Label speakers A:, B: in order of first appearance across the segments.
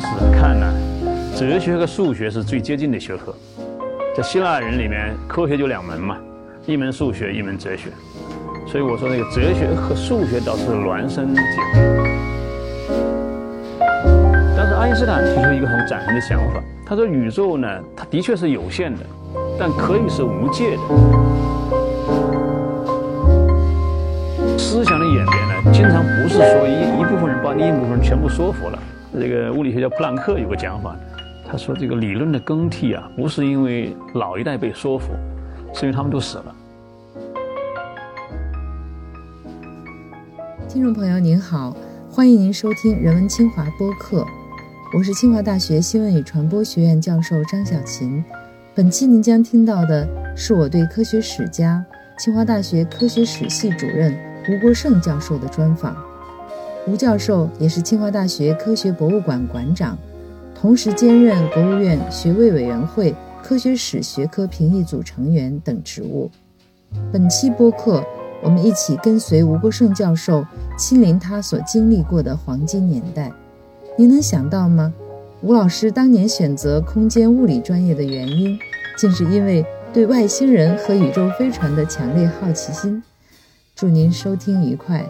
A: 当时看呢，哲学和数学是最接近的学科。在希腊人里面，科学就两门嘛，一门数学，一门哲学。所以我说那个哲学和数学倒是孪生姐妹。但是爱因斯坦提出一个很崭新的想法，他说宇宙呢，它的确是有限的，但可以是无界的。思想的演变呢，经常不是说一一部分人把另一部分人全部说服了。这个物理学家普朗克有个讲法，他说这个理论的更替啊，不是因为老一代被说服，是因为他们都死了。
B: 听众朋友您好，欢迎您收听人文清华播客，我是清华大学新闻与传播学院教授张小琴。本期您将听到的是我对科学史家、清华大学科学史系主任吴国胜教授的专访。吴教授也是清华大学科学博物馆馆长，同时兼任国务院学位委员会科学史学科评议组成员等职务。本期播客。我们一起跟随吴国胜教授亲临他所经历过的黄金年代。您能想到吗？吴老师当年选择空间物理专业的原因，竟是因为对外星人和宇宙飞船的强烈好奇心。祝您收听愉快。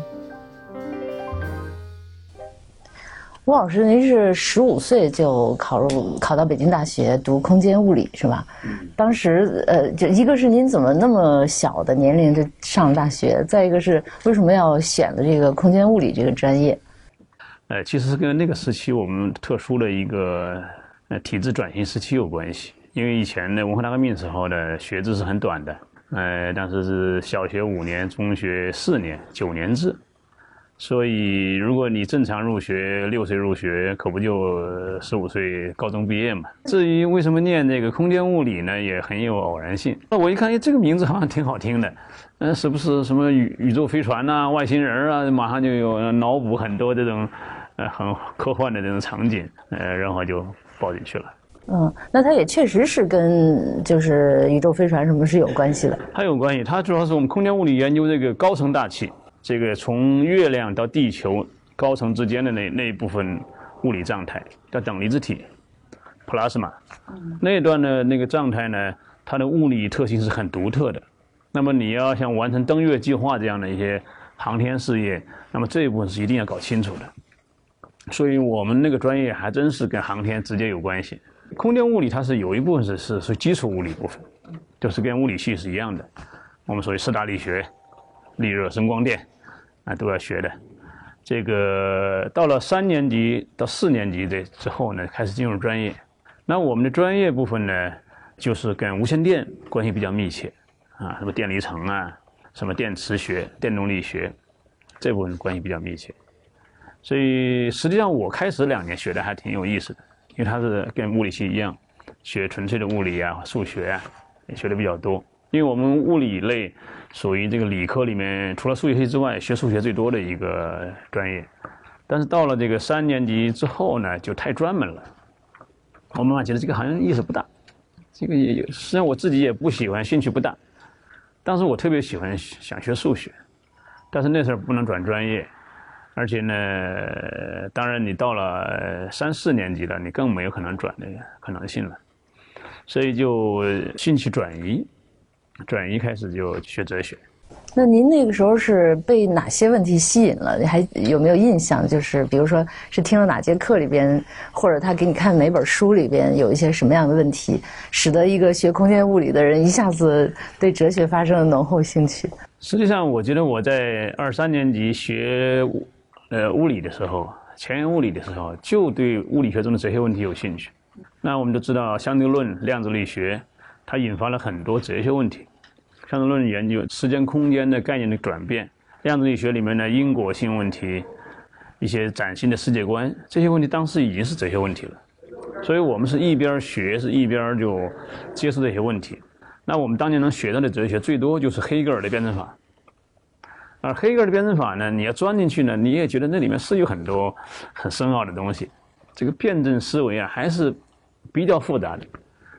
C: 吴老师，您是十五岁就考入考到北京大学读空间物理是吧？嗯。当时呃，就一个是您怎么那么小的年龄就上了大学，再一个是为什么要选的这个空间物理这个专业？
A: 呃，其实是跟那个时期我们特殊的一个呃体制转型时期有关系。因为以前呢，文化大革命时候呢学制是很短的，呃，当时是小学五年，中学四年，九年制。所以，如果你正常入学，六岁入学，可不就十五岁高中毕业嘛？至于为什么念这个空间物理呢，也很有偶然性。那我一看，哎，这个名字好像挺好听的，嗯，是不是什么宇宇宙飞船呐、外星人啊？马上就有脑补很多这种，呃，很科幻的这种场景，呃，然后就报进去了。
C: 嗯，那它也确实是跟就是宇宙飞船什么是有关系的。
A: 它有关系，它主要是我们空间物理研究这个高层大气。这个从月亮到地球高层之间的那那一部分物理状态叫等离子体，plasma，那一段的那个状态呢，它的物理特性是很独特的。那么你要想完成登月计划这样的一些航天事业，那么这一部分是一定要搞清楚的。所以我们那个专业还真是跟航天直接有关系。空间物理它是有一部分是是是基础物理部分，就是跟物理系是一样的。我们所谓四大力学，力热声光电。啊，都要学的。这个到了三年级到四年级的之后呢，开始进入专业。那我们的专业部分呢，就是跟无线电关系比较密切啊，什么电离层啊，什么电磁学、电动力学，这部分关系比较密切。所以实际上我开始两年学的还挺有意思的，因为它是跟物理系一样，学纯粹的物理啊、数学啊，也学的比较多。因为我们物理类属于这个理科里面，除了数学系之外，学数学最多的一个专业。但是到了这个三年级之后呢，就太专门了。我妈妈觉得这个好像意思不大，这个也实际上我自己也不喜欢，兴趣不大。当时我特别喜欢想学数学，但是那时候不能转专业，而且呢，当然你到了三四年级了，你更没有可能转的可能性了，所以就兴趣转移。转一开始就学哲学，
C: 那您那个时候是被哪些问题吸引了？还有没有印象？就是比如说是听了哪节课里边，或者他给你看哪本书里边有一些什么样的问题，使得一个学空间物理的人一下子对哲学发生了浓厚兴趣？
A: 实际上，我觉得我在二三年级学呃物理的时候，前沿物理的时候，就对物理学中的哲学问题有兴趣。那我们都知道相对论、量子力学，它引发了很多哲学问题。相对论研究时间空间的概念的转变，量子力学里面的因果性问题，一些崭新的世界观，这些问题当时已经是哲学问题了。所以我们是一边学，是一边就接受这些问题。那我们当年能学到的哲学，最多就是黑格尔的辩证法。而黑格尔的辩证法呢，你要钻进去呢，你也觉得那里面是有很多很深奥的东西。这个辩证思维啊，还是比较复杂的。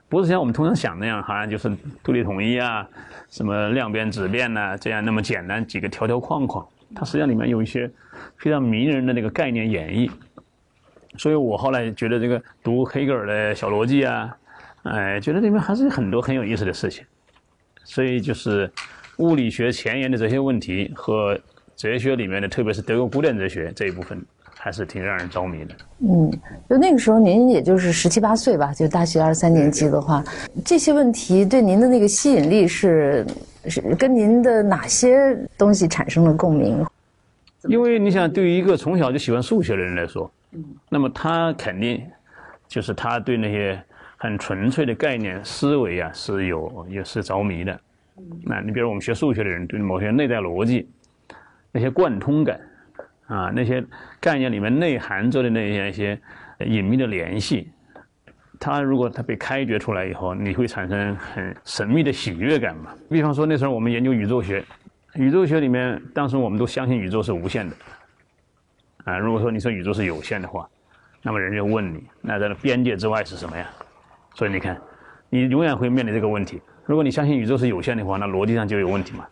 A: 不是像我们通常想那样，好像就是独立统一啊，什么量变质变呐，这样那么简单几个条条框框。它实际上里面有一些非常迷人的那个概念演绎。所以我后来觉得这个读黑格尔的小逻辑啊，哎，觉得里面还是有很多很有意思的事情。所以就是物理学前沿的这些问题和哲学里面的，特别是德国古典哲学这一部分，还是挺让人着迷的。
C: 嗯，就那个时候您也就是十七八岁吧，就大学二三年级的话，这些问题对您的那个吸引力是是跟您的哪些东西产生了共鸣？
A: 因为你想，对于一个从小就喜欢数学的人来说，那么他肯定就是他对那些很纯粹的概念思维啊是有也是着迷的。那你比如我们学数学的人，对某些内在逻辑、那些贯通感啊，那些概念里面内含着的那些一些隐秘的联系，它如果它被开掘出来以后，你会产生很神秘的喜悦感嘛？比方说那时候我们研究宇宙学。宇宙学里面，当时我们都相信宇宙是无限的，啊，如果说你说宇宙是有限的话，那么人就问你，那在边界之外是什么呀？所以你看，你永远会面临这个问题。如果你相信宇宙是有限的话，那逻辑上就有问题嘛。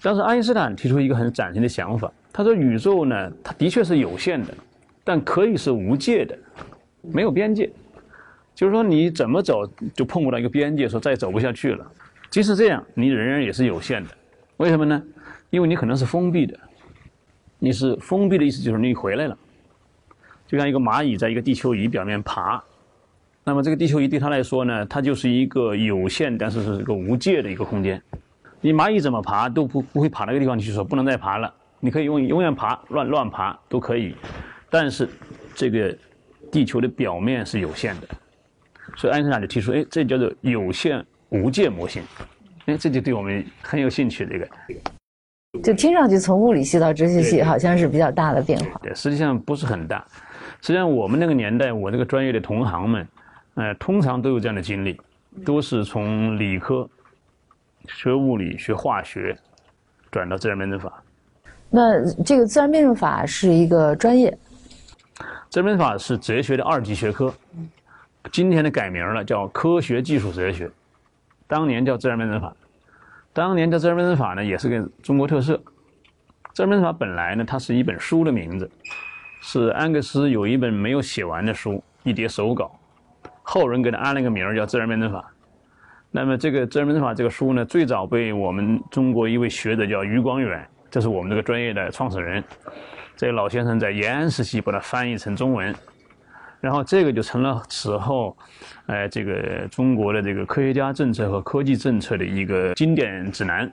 A: 当时爱因斯坦提出一个很崭新的想法，他说宇宙呢，它的确是有限的，但可以是无界的，没有边界，就是说你怎么走就碰不到一个边界，说再也走不下去了。即使这样，你仍然也是有限的。为什么呢？因为你可能是封闭的，你是封闭的意思就是你回来了，就像一个蚂蚁在一个地球仪表面爬，那么这个地球仪对它来说呢，它就是一个有限但是是一个无界的一个空间。你蚂蚁怎么爬都不不会爬那个地方去说不能再爬了，你可以永永远爬乱乱爬都可以，但是这个地球的表面是有限的，所以爱因斯坦就提出，哎，这叫做有限无界模型。哎，这就对我们很有兴趣。这个，
C: 就听上去从物理系到哲学系好像是比较大的变化。
A: 对，实际上不是很大。实际上我们那个年代，我这个专业的同行们，呃，通常都有这样的经历，都是从理科学物理、学化学，转到自然辩证法。
C: 那这个自然辩证法是一个专业？
A: 自然辩证法是哲学的二级学科，今天的改名了，叫科学技术哲学。当年叫自然辩证法，当年叫自然辩证法呢，也是个中国特色。自然辩证法本来呢，它是一本书的名字，是安格斯有一本没有写完的书，一叠手稿，后人给他安了个名儿叫自然辩证法。那么这个自然辩证法这个书呢，最早被我们中国一位学者叫余光远，这是我们这个专业的创始人，这个老先生在延安时期把它翻译成中文。然后这个就成了此后，呃，这个中国的这个科学家政策和科技政策的一个经典指南。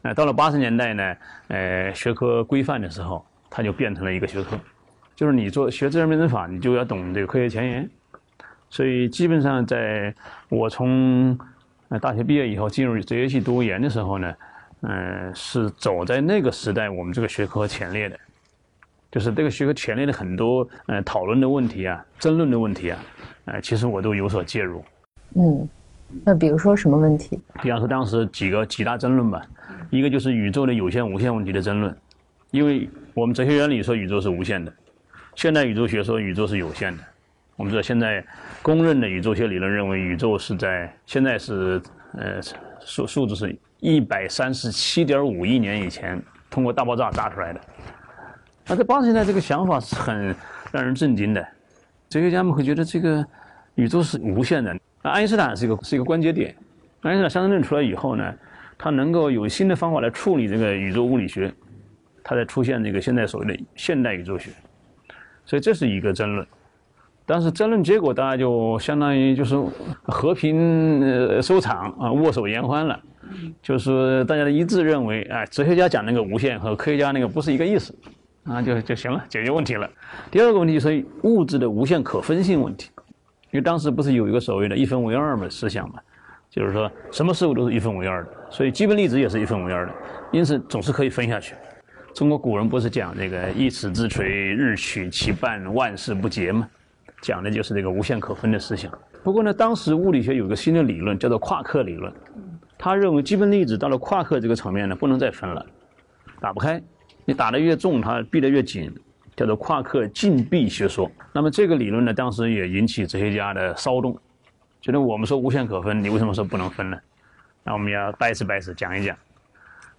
A: 那到了八十年代呢，呃，学科规范的时候，它就变成了一个学科，就是你做学自然辩证法，你就要懂这个科学前沿。所以基本上在我从大学毕业以后进入哲学系读研的时候呢，嗯，是走在那个时代我们这个学科前列的。就是这个学科前列的很多呃讨论的问题啊、争论的问题啊，呃，其实我都有所介入。
C: 嗯，那比如说什么问题？
A: 比方说当时几个几大争论吧，一个就是宇宙的有限无限问题的争论，因为我们哲学原理说宇宙是无限的，现代宇宙学说宇宙是有限的。我们知道现在公认的宇宙学理论认为宇宙是在现在是呃数数字是一百三十七点五亿年以前通过大爆炸炸出来的。那在八十年代，这个想法是很让人震惊的。哲学家们会觉得这个宇宙是无限的。那爱因斯坦是一个是一个关节点。爱因斯坦相对论出来以后呢，他能够有新的方法来处理这个宇宙物理学，他才出现这个现在所谓的现代宇宙学。所以这是一个争论。但是争论结果大家就相当于就是和平呃收场啊，握手言欢了。就是大家的一致认为，哎，哲学家讲那个无限和科学家那个不是一个意思。啊，就就行了，解决问题了。第二个问题是物质的无限可分性问题，因为当时不是有一个所谓的一分为二嘛思想嘛，就是说什么事物都是一分为二的，所以基本粒子也是一分为二的，因此总是可以分下去。中国古人不是讲这个一尺之锤，日取其半，万事不竭嘛，讲的就是这个无限可分的思想。不过呢，当时物理学有个新的理论叫做夸克理论，他认为基本粒子到了夸克这个层面呢，不能再分了，打不开。你打得越重，它闭得越紧，叫做夸克禁闭学说。那么这个理论呢，当时也引起哲学家的骚动，觉得我们说无限可分，你为什么说不能分呢？那我们要掰扯掰扯，讲一讲。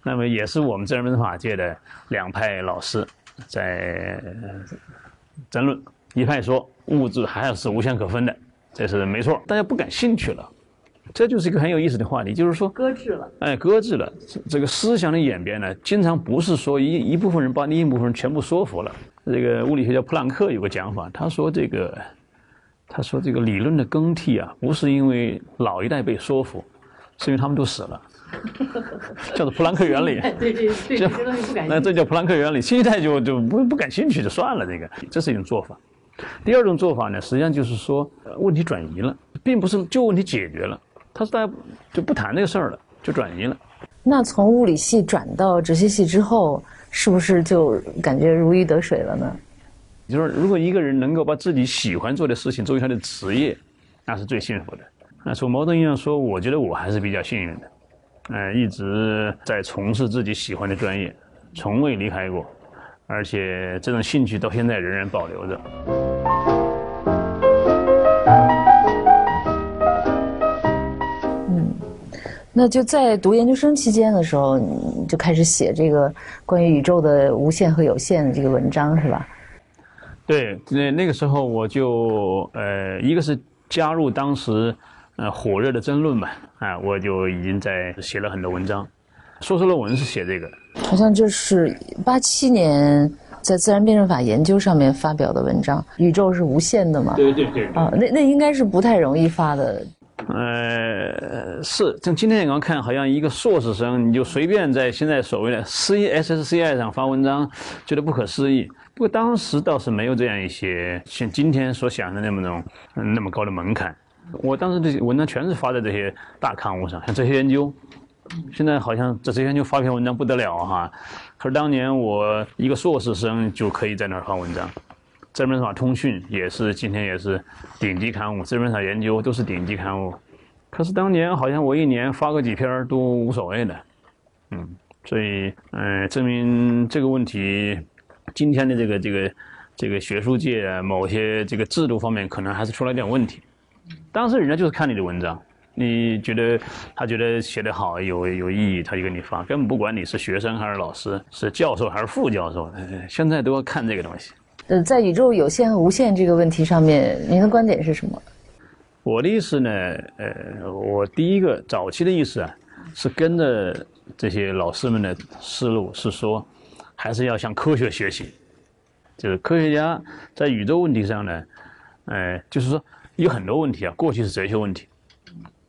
A: 那么也是我们自然辩证法界的两派老师在争论。一派说物质还是无限可分的，这是没错，大家不感兴趣了。这就是一个很有意思的话题，就是说
C: 搁置了，
A: 哎，搁置了。这这个思想的演变呢，经常不是说一一部分人把另一部分人全部说服了。这个物理学家普朗克有个讲法，他说这个，他说这个理论的更替啊，不是因为老一代被说服，是因为他们都死了，叫做普朗克原理。
C: 对对对，这东西不感兴趣。
A: 那这叫普朗克原理，新一代就就不不感兴趣就算了。这个，这是一种做法。第二种做法呢，实际上就是说问题转移了，并不是旧问题解决了，他是大家就不谈这个事儿了，就转移了。
C: 那从物理系转到哲学系之后，是不是就感觉如鱼得水了呢？
A: 就是如果一个人能够把自己喜欢做的事情作为他的职业，那是最幸福的。那从某种意义上说，我觉得我还是比较幸运的，呃，一直在从事自己喜欢的专业，从未离开过。而且这种兴趣到现在仍然保留着。
C: 嗯，那就在读研究生期间的时候，你就开始写这个关于宇宙的无限和有限的这个文章，是吧？
A: 对，那那个时候我就呃，一个是加入当时呃火热的争论嘛，啊，我就已经在写了很多文章。硕士论文是写这个，
C: 好像就是八七年在《自然辩证法研究》上面发表的文章。宇宙是无限的嘛？
A: 对对对。
C: 啊，那那应该是不太容易发的。
A: 呃，是，从今天眼光看，好像一个硕士生，你就随便在现在所谓的 CSSCI 上发文章，觉得不可思议。不过当时倒是没有这样一些像今天所想的那么种那么高的门槛。我当时这些文章全是发在这些大刊物上，像这些研究。现在好像这之前就发篇文章不得了哈，可是当年我一个硕士生就可以在那儿发文章，《自然法通讯》也是今天也是顶级刊物，《自然法研究》都是顶级刊物，可是当年好像我一年发个几篇都无所谓的，嗯，所以嗯，证明这个问题，今天的这个这个这个学术界某些这个制度方面可能还是出了点问题，当时人家就是看你的文章。你觉得他觉得写得好有有意义，他就给你发，根本不管你是学生还是老师，是教授还是副教授，现在都要看这个东西。
C: 呃，在宇宙有限和无限这个问题上面，您的观点是什么？
A: 我的意思呢，呃，我第一个早期的意思啊，是跟着这些老师们的思路，是说还是要向科学学习，就是科学家在宇宙问题上呢，呃，就是说有很多问题啊，过去是哲学问题。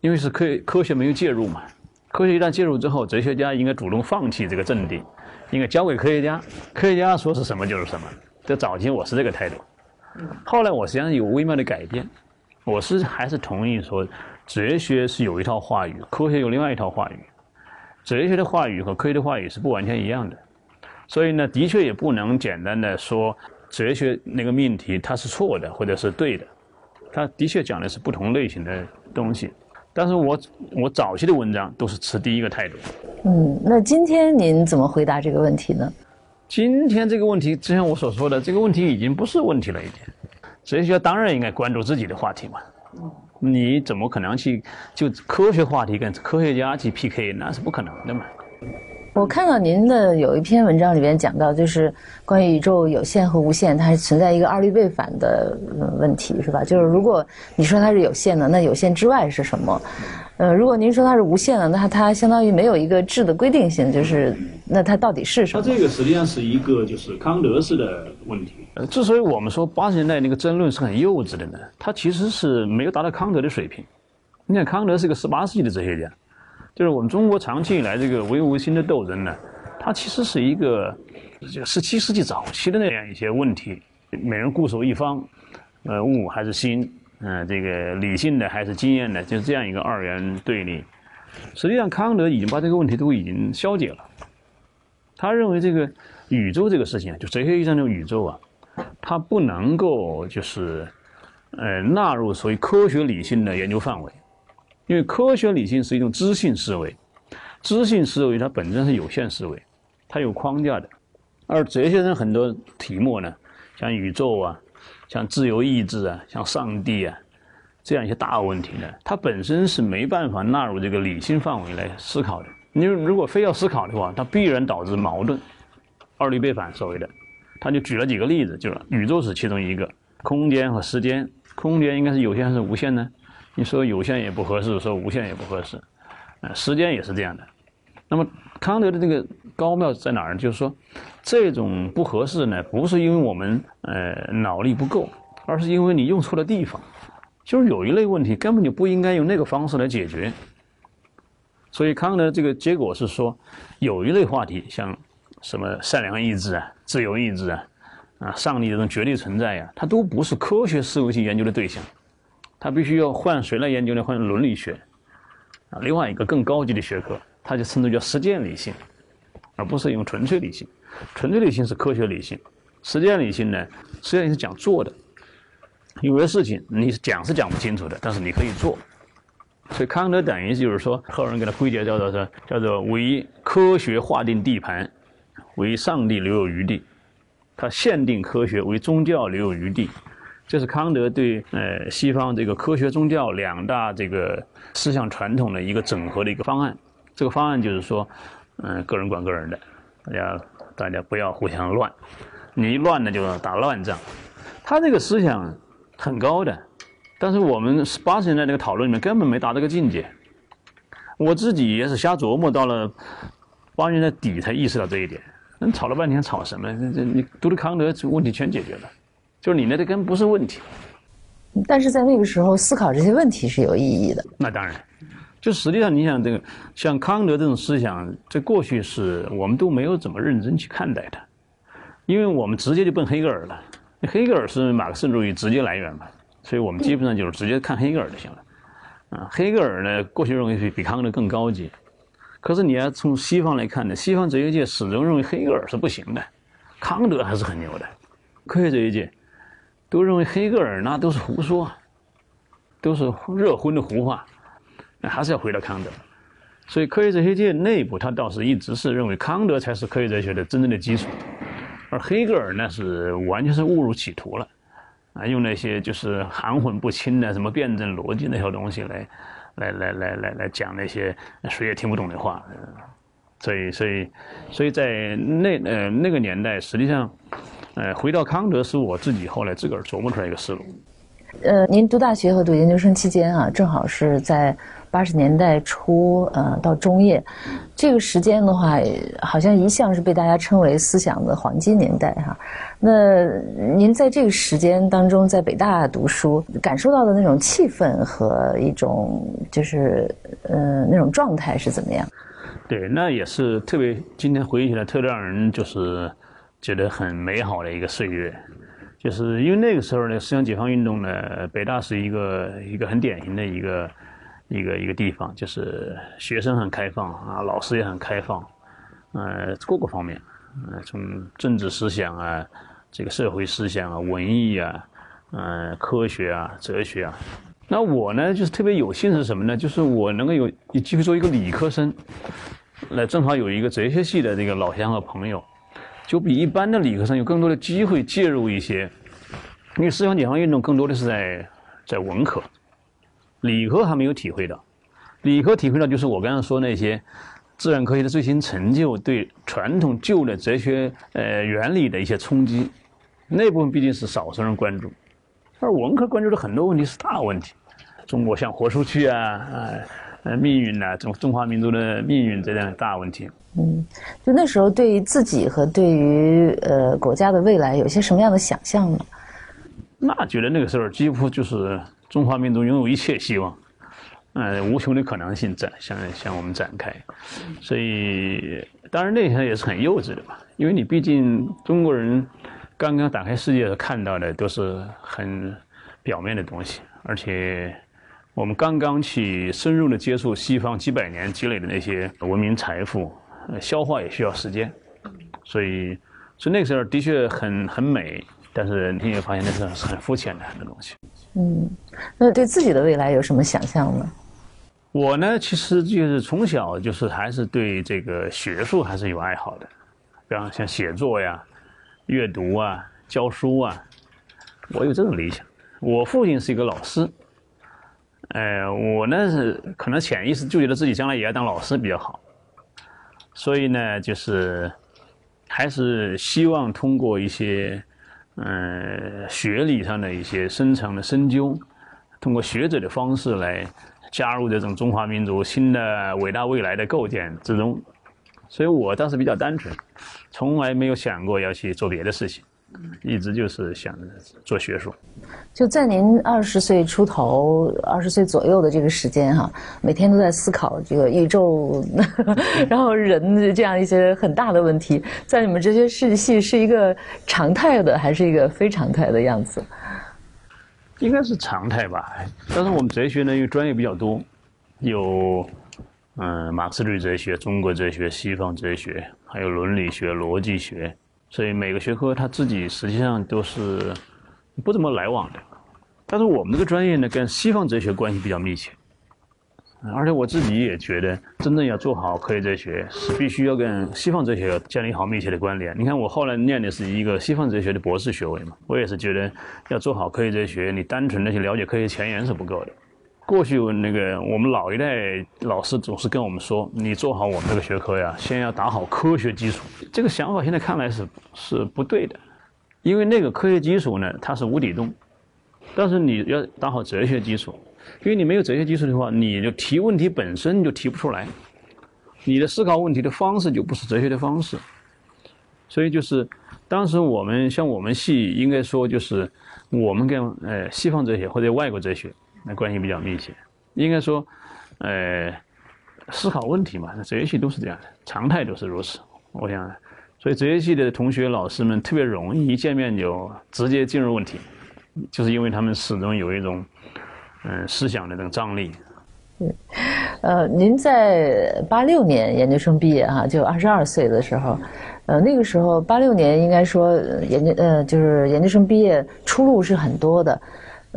A: 因为是科科学没有介入嘛，科学一旦介入之后，哲学家应该主动放弃这个阵地，应该交给科学家，科学家说是什么就是什么。在早期我是这个态度，后来我实际上有微妙的改变，我是还是同意说，哲学是有一套话语，科学有另外一套话语，哲学的话语和科学的话语是不完全一样的，所以呢，的确也不能简单的说哲学那个命题它是错的或者是对的，它的确讲的是不同类型的东西。但是我我早期的文章都是持第一个态度。
C: 嗯，那今天您怎么回答这个问题呢？
A: 今天这个问题，就像我所说的，这个问题已经不是问题了，已经。哲学家当然应该关注自己的话题嘛。你怎么可能去就科学话题跟科学家去 PK？那是不可能的嘛。
C: 我看到您的有一篇文章里边讲到，就是关于宇宙有限和无限，它是存在一个二律背反的问题，是吧？就是如果你说它是有限的，那有限之外是什么？呃，如果您说它是无限的，那它相当于没有一个质的规定性，就是那它到底是什么？
A: 它这个实际上是一个就是康德式的问题。呃，之所以我们说八十年代那个争论是很幼稚的呢，它其实是没有达到康德的水平。你看，康德是个十八世纪的哲学家。就是我们中国长期以来这个唯物心的斗争呢，它其实是一个这个十七世纪早期的那样一些问题，每人固守一方，呃，物还是心，嗯，这个理性的还是经验的，就是这样一个二元对立。实际上，康德已经把这个问题都已经消解了。他认为这个宇宙这个事情，就哲学意义上的宇宙啊，它不能够就是呃纳入所谓科学理性的研究范围。因为科学理性是一种知性思维，知性思维它本身是有限思维，它有框架的，而哲学上很多题目呢，像宇宙啊，像自由意志啊，像上帝啊，这样一些大问题呢，它本身是没办法纳入这个理性范围来思考的。你如果非要思考的话，它必然导致矛盾，二律背反所谓的，他就举了几个例子，就是宇宙是其中一个，空间和时间，空间应该是有限还是无限呢？你说有限也不合适，说无限也不合适，呃，时间也是这样的。那么康德的这个高妙在哪儿呢？就是说，这种不合适呢，不是因为我们呃脑力不够，而是因为你用错了地方。就是有一类问题根本就不应该用那个方式来解决。所以康德这个结果是说，有一类话题，像什么善良意志啊、自由意志啊、啊上帝这种绝对存在呀，它都不是科学思维去研究的对象。他必须要换谁来研究呢？换伦理学，啊，另外一个更高级的学科，它就称之叫实践理性，而不是用纯粹理性。纯粹理性是科学理性，实践理性呢，实际上是讲做的。有些事情你讲是讲不清楚的，但是你可以做。所以康德等于就是说，后人给他归结叫做是，叫做为科学划定地盘，为上帝留有余地。他限定科学为宗教留有余地。这是康德对呃西方这个科学宗教两大这个思想传统的一个整合的一个方案。这个方案就是说，嗯，个人管个人的，大家大家不要互相乱，你一乱呢就打乱仗。他这个思想很高的，但是我们八十年代那个讨论里面根本没达这个境界。我自己也是瞎琢磨，到了八十年代底才意识到这一点。那吵了半天吵什么？这这你读了康德，这问题全解决了。就是你那个根不是问题，
C: 但是在那个时候思考这些问题是有意义的。
A: 那当然，就实际上你想这个像康德这种思想，在过去是我们都没有怎么认真去看待的，因为我们直接就奔黑格尔了。黑格尔是马克思主义直接来源嘛，所以我们基本上就是直接看黑格尔就行了。啊，黑格尔呢，过去认为比康德更高级，可是你要从西方来看呢，西方哲学界始终认为黑格尔是不行的，康德还是很牛的，科学哲学界。都认为黑格尔那都是胡说，都是热荤的胡话，那还是要回到康德。所以科学哲学界内部，他倒是一直是认为康德才是科学哲学的真正的基础，而黑格尔呢是完全是误入歧途了，啊，用那些就是含混不清的什么辩证逻辑那些东西来，来来来来来讲那些谁也听不懂的话。所以所以所以在那呃那个年代，实际上。呃，回到康德是我自己后来自个儿琢磨出来一个思路。
C: 呃，您读大学和读研究生期间啊，正好是在八十年代初呃到中叶，这个时间的话，好像一向是被大家称为思想的黄金年代哈。那您在这个时间当中在北大读书，感受到的那种气氛和一种就是呃那种状态是怎么样？
A: 对，那也是特别今天回忆起来特别让人就是。觉得很美好的一个岁月，就是因为那个时候呢，思想解放运动呢，北大是一个一个很典型的一个一个一个地方，就是学生很开放啊，老师也很开放，呃，各个方面，呃，从政治思想啊，这个社会思想啊，文艺啊，嗯，科学啊，哲学啊，那我呢，就是特别有幸是什么呢？就是我能够有有机会做一个理科生，那正好有一个哲学系的这个老乡和朋友。就比一般的理科生有更多的机会介入一些，因为思想解放运动更多的是在在文科，理科还没有体会到，理科体会到就是我刚刚说那些自然科学的最新成就对传统旧的哲学呃原理的一些冲击，那部分毕竟是少数人关注，而文科关注的很多问题是大问题，中国想活出去啊啊。呃，命运呐，中中华民族的命运这样的大问题。
C: 嗯，就那时候对于自己和对于呃国家的未来有些什么样的想象呢？
A: 那觉得那个时候几乎就是中华民族拥有一切希望，呃，无穷的可能性展向向我们展开。所以，当然那些也是很幼稚的嘛，因为你毕竟中国人刚刚打开世界看到的都是很表面的东西，而且。我们刚刚去深入的接触西方几百年积累的那些文明财富，消化也需要时间，所以，所以那个时候的确很很美，但是你也发现那是很肤浅的很多东西。
C: 嗯，那对自己的未来有什么想象呢？
A: 我呢，其实就是从小就是还是对这个学术还是有爱好的，比方像写作呀、阅读啊、教书啊，我有这种理想。我父亲是一个老师。呃，我呢是可能潜意识就觉得自己将来也要当老师比较好，所以呢，就是还是希望通过一些嗯学理上的一些深层的深究，通过学者的方式来加入这种中华民族新的伟大未来的构建之中。所以我当时比较单纯，从来没有想过要去做别的事情，一直就是想做学术。
C: 就在您二十岁出头、二十岁左右的这个时间哈，每天都在思考这个宇宙，然后人这样一些很大的问题，在你们这些世系是一个常态的，还是一个非常态的样子？
A: 应该是常态吧。但是我们哲学呢，因为专业比较多，有嗯马克思主义哲学、中国哲学、西方哲学，还有伦理学、逻辑学，所以每个学科它自己实际上都是。不怎么来往的，但是我们这个专业呢，跟西方哲学关系比较密切，而且我自己也觉得，真正要做好科学哲学，是必须要跟西方哲学建立好密切的关联。你看，我后来念的是一个西方哲学的博士学位嘛，我也是觉得要做好科学哲学，你单纯的去了解科学前沿是不够的。过去那个我们老一代老师总是跟我们说，你做好我们这个学科呀，先要打好科学基础。这个想法现在看来是是不对的。因为那个科学基础呢，它是无底洞，但是你要打好哲学基础，因为你没有哲学基础的话，你就提问题本身就提不出来，你的思考问题的方式就不是哲学的方式，所以就是当时我们像我们系应该说就是我们跟呃西方哲学或者外国哲学那关系比较密切，应该说呃思考问题嘛，那哲学系都是这样的，常态都是如此，我想。所以哲学系的同学、老师们特别容易一见面就直接进入问题，就是因为他们始终有一种嗯思想的这种张力。
C: 嗯，呃，您在八六年研究生毕业哈，就二十二岁的时候，呃，那个时候八六年应该说研究呃就是研究生毕业出路是很多的，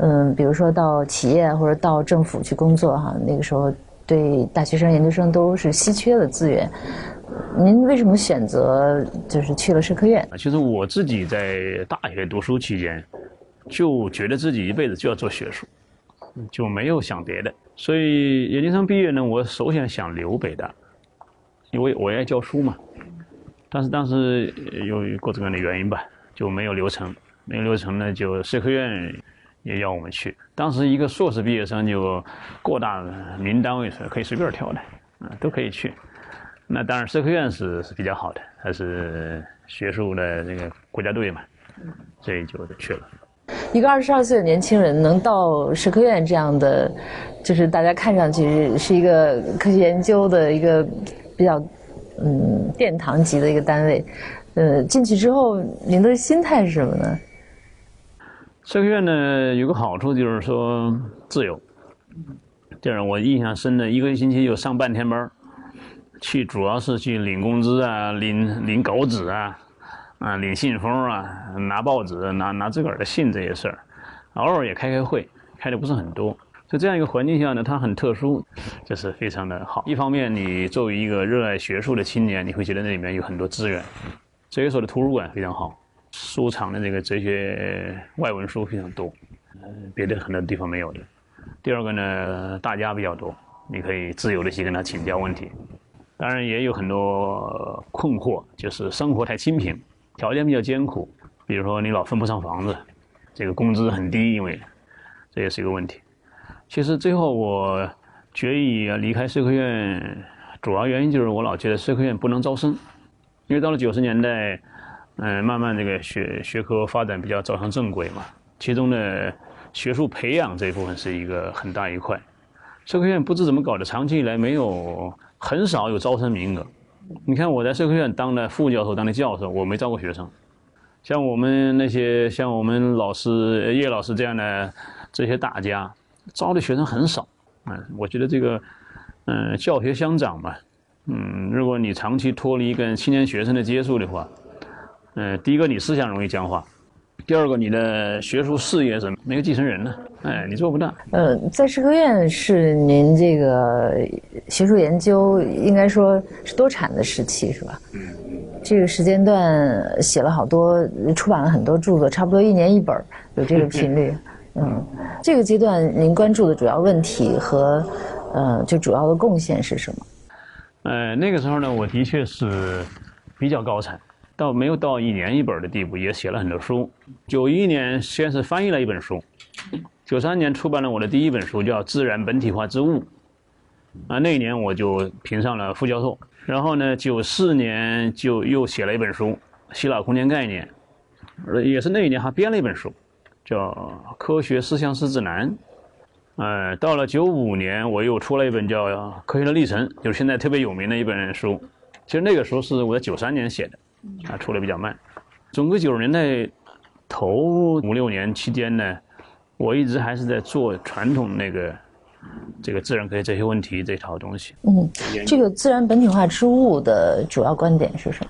C: 嗯，比如说到企业或者到政府去工作哈，那个时候对大学生、研究生都是稀缺的资源。您为什么选择就是去了社科院？
A: 其实我自己在大学读书期间，就觉得自己一辈子就要做学术，就没有想别的。所以研究生毕业呢，我首先想留北大，因为我爱教书嘛。但是当时由于各种各样的原因吧，就没有留成。没有留成呢，就社科院也要我们去。当时一个硕士毕业生就各大民营单位是可以随便挑的，啊，都可以去。那当然，社科院是是比较好的，它是学术的那个国家队嘛，所以就去了。
C: 一个二十二岁的年轻人能到社科院这样的，就是大家看上去是一个科学研究的一个比较嗯殿堂级的一个单位，呃，进去之后，您的心态是什么呢？
A: 社科院呢有个好处就是说自由，这让我印象深的，一个星期就上半天班去主要是去领工资啊，领领稿纸啊，啊领信封啊，拿报纸，拿拿自个儿的信这些事儿，偶尔也开开会，开的不是很多。在这样一个环境下呢，它很特殊，这是非常的好。一方面，你作为一个热爱学术的青年，你会觉得那里面有很多资源，哲学所的图书馆非常好，书藏的这个哲学外文书非常多，嗯，别的很多地方没有的。第二个呢，大家比较多，你可以自由的去跟他请教问题。当然也有很多困惑，就是生活太清贫，条件比较艰苦。比如说你老分不上房子，这个工资很低，因为这也是一个问题。其实最后我决意离开社科院，主要原因就是我老觉得社科院不能招生，因为到了九十年代，嗯，慢慢这个学学科发展比较走上正轨嘛，其中呢学术培养这一部分是一个很大一块。社科院不知怎么搞的，长期以来没有。很少有招生名额，你看我在社科院当的副教授、当的教授，我没招过学生。像我们那些像我们老师叶老师这样的这些大家，招的学生很少。嗯，我觉得这个，嗯，教学相长嘛，嗯，如果你长期脱离跟青年学生的接触的话，嗯，第一个你思想容易僵化。第二个，你的学术事业是没有继承人呢，哎，你做不到。
C: 呃，在社科院是您这个学术研究应该说是多产的时期，是吧？嗯。这个时间段写了好多，出版了很多著作，差不多一年一本，有这个频率。嗯。这个阶段您关注的主要问题和呃，就主要的贡献是什么？
A: 呃，那个时候呢，我的确是比较高产。到没有到一年一本的地步，也写了很多书。九一年先是翻译了一本书，九三年出版了我的第一本书，叫《自然本体化之物》。啊，那一年我就评上了副教授。然后呢，九四年就又写了一本书《希腊空间概念》，也是那一年还编了一本书，叫《科学思想史指南》。呃，到了九五年，我又出了一本叫《科学的历程》，就是现在特别有名的一本书。其实那个书是我在九三年写的，啊，出的比较慢。整个九十年代头五六年期间呢，我一直还是在做传统那个这个自然科学这些问题这套东西。
C: 嗯，这个自然本体化之物的主要观点是什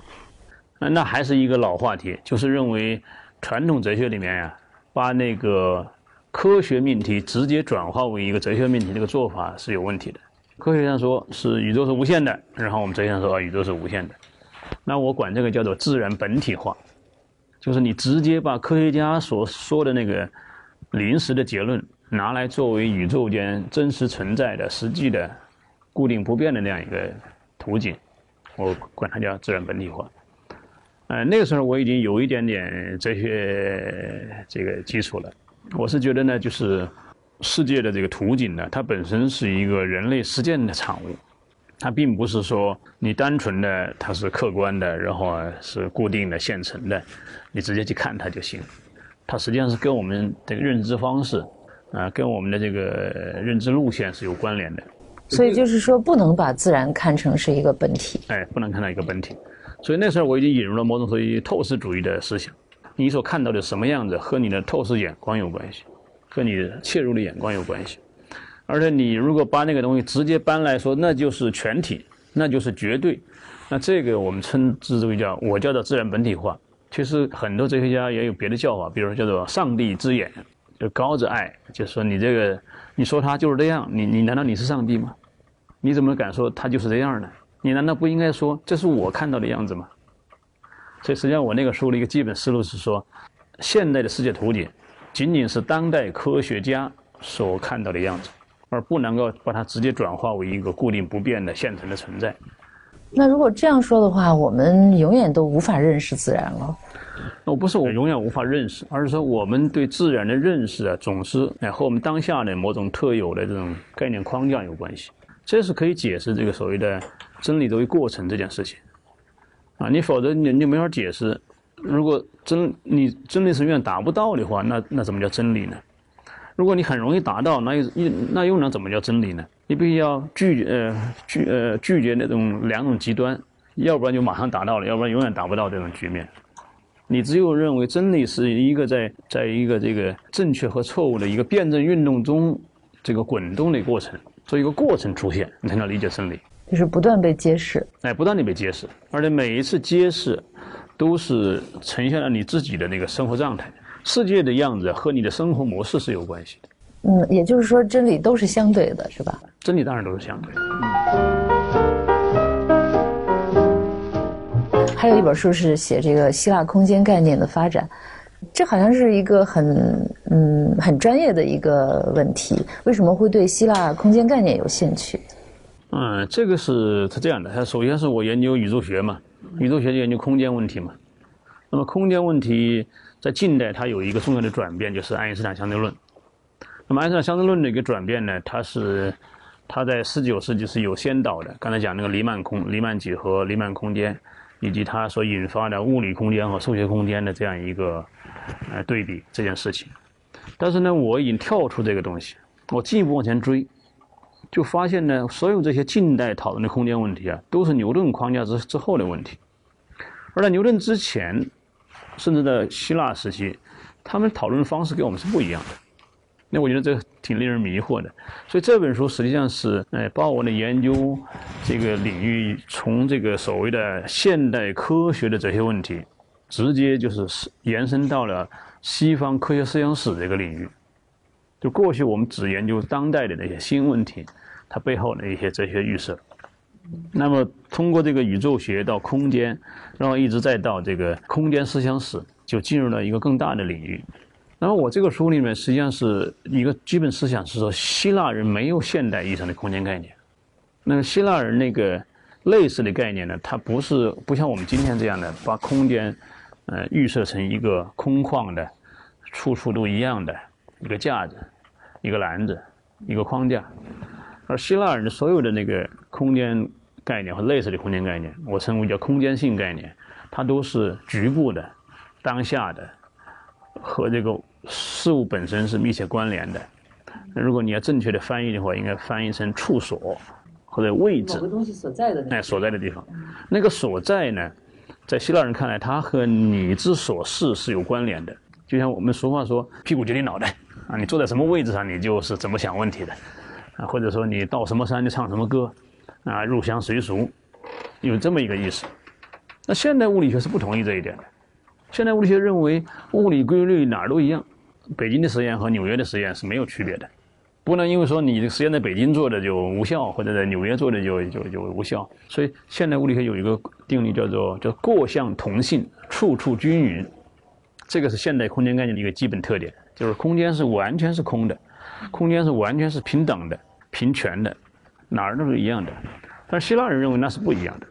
C: 么？
A: 那还是一个老话题，就是认为传统哲学里面呀，把那个。科学命题直接转化为一个哲学命题，这个做法是有问题的。科学上说是宇宙是无限的，然后我们哲学上说啊宇宙是无限的。那我管这个叫做自然本体化，就是你直接把科学家所说的那个临时的结论拿来作为宇宙间真实存在的实际的固定不变的那样一个图景，我管它叫自然本体化。呃，那个时候我已经有一点点哲学这个基础了。我是觉得呢，就是世界的这个图景呢，它本身是一个人类实践的产物，它并不是说你单纯的它是客观的，然后是固定的现成的，你直接去看它就行。它实际上是跟我们这个认知方式啊，跟我们的这个认知路线是有关联的。
C: 所以就是说，不能把自然看成是一个本体。
A: 哎，不能看到一个本体。所以那时候我已经引入了某种属于透视主义的思想。你所看到的什么样子，和你的透视眼光有关系，和你的切入的眼光有关系。而且你如果把那个东西直接搬来说，那就是全体，那就是绝对。那这个我们称之为叫，我叫做自然本体化。其实很多哲学家也有别的叫法，比如叫做上帝之眼，就高着爱，就是说你这个，你说他就是这样，你你难道你是上帝吗？你怎么敢说他就是这样呢？你难道不应该说这是我看到的样子吗？所以实际上，我那个书的一个基本思路是说，现代的世界图景仅仅是当代科学家所看到的样子，而不能够把它直接转化为一个固定不变的现成的存在。
C: 那如果这样说的话，我们永远都无法认识自然了。
A: 那我不是我永远无法认识，而是说我们对自然的认识啊，总是哎和我们当下的某种特有的这种概念框架有关系。这是可以解释这个所谓的真理作为过程这件事情。啊，你否则你你没法解释。如果真你真理是永远达不到的话，那那怎么叫真理呢？如果你很容易达到，那又那又能怎么叫真理呢？你必须要拒呃拒呃拒绝那种两种极端，要不然就马上达到了，要不然永远达不到这种局面。你只有认为真理是一个在在一个这个正确和错误的一个辩证运动中这个滚动的过程，做一个过程出现，你才能理解真理。
C: 就是不断被揭示，
A: 哎，不断的被揭示，而且每一次揭示，都是呈现了你自己的那个生活状态、世界的样子和你的生活模式是有关系的。
C: 嗯，也就是说，真理都是相对的，是吧？
A: 真理当然都是相对的。
C: 嗯。还有一本书是写这个希腊空间概念的发展，这好像是一个很嗯很专业的一个问题。为什么会对希腊空间概念有兴趣？
A: 嗯，这个是是这样的。它首先是我研究宇宙学嘛，宇宙学就研究空间问题嘛。那么空间问题在近代它有一个重要的转变，就是爱因斯坦相对论。那么爱因斯坦相对论的一个转变呢，它是它在十九世纪是有先导的。刚才讲那个黎曼空、黎曼几何、黎曼空间，以及它所引发的物理空间和数学空间的这样一个呃对比这件事情。但是呢，我已经跳出这个东西，我进一步往前追。就发现呢，所有这些近代讨论的空间问题啊，都是牛顿框架之之后的问题。而在牛顿之前，甚至在希腊时期，他们讨论的方式跟我们是不一样的。那我觉得这挺令人迷惑的。所以这本书实际上是，哎，把我的研究这个领域从这个所谓的现代科学的这些问题，直接就是延伸到了西方科学思想史这个领域。就过去我们只研究当代的那些新问题。它背后的一些哲学预设，那么通过这个宇宙学到空间，然后一直再到这个空间思想史，就进入了一个更大的领域。那么我这个书里面实际上是一个基本思想是说，希腊人没有现代意义上的空间概念。那么希腊人那个类似的概念呢，它不是不像我们今天这样的把空间，呃，预设成一个空旷的、处处都一样的一个架子、一个篮子、一个框架。而希腊人的所有的那个空间概念和类似的空间概念，我称为叫空间性概念，它都是局部的、当下的，和这个事物本身是密切关联的。如果你要正确的翻译的话，应该翻译成处所或者位置。
C: 某个东西所在的那
A: 哎，所在的地方，那个所在呢，在希腊人看来，它和你之所是是有关联的。就像我们俗话说“屁股决定脑袋”啊，你坐在什么位置上，你就是怎么想问题的啊，或者说你到什么山就唱什么歌啊，入乡随俗，有这么一个意思。那现代物理学是不同意这一点的。现代物理学认为物理规律哪儿都一样，北京的实验和纽约的实验是没有区别的。不能因为说你的实验在北京做的就无效，或者在纽约做的就就就无效。所以现代物理学有一个定律叫做叫各项同性，处处均匀。这个是现代空间概念的一个基本特点，就是空间是完全是空的，空间是完全是平等的、平权的，哪儿都是一样的。但希腊人认为那是不一样的。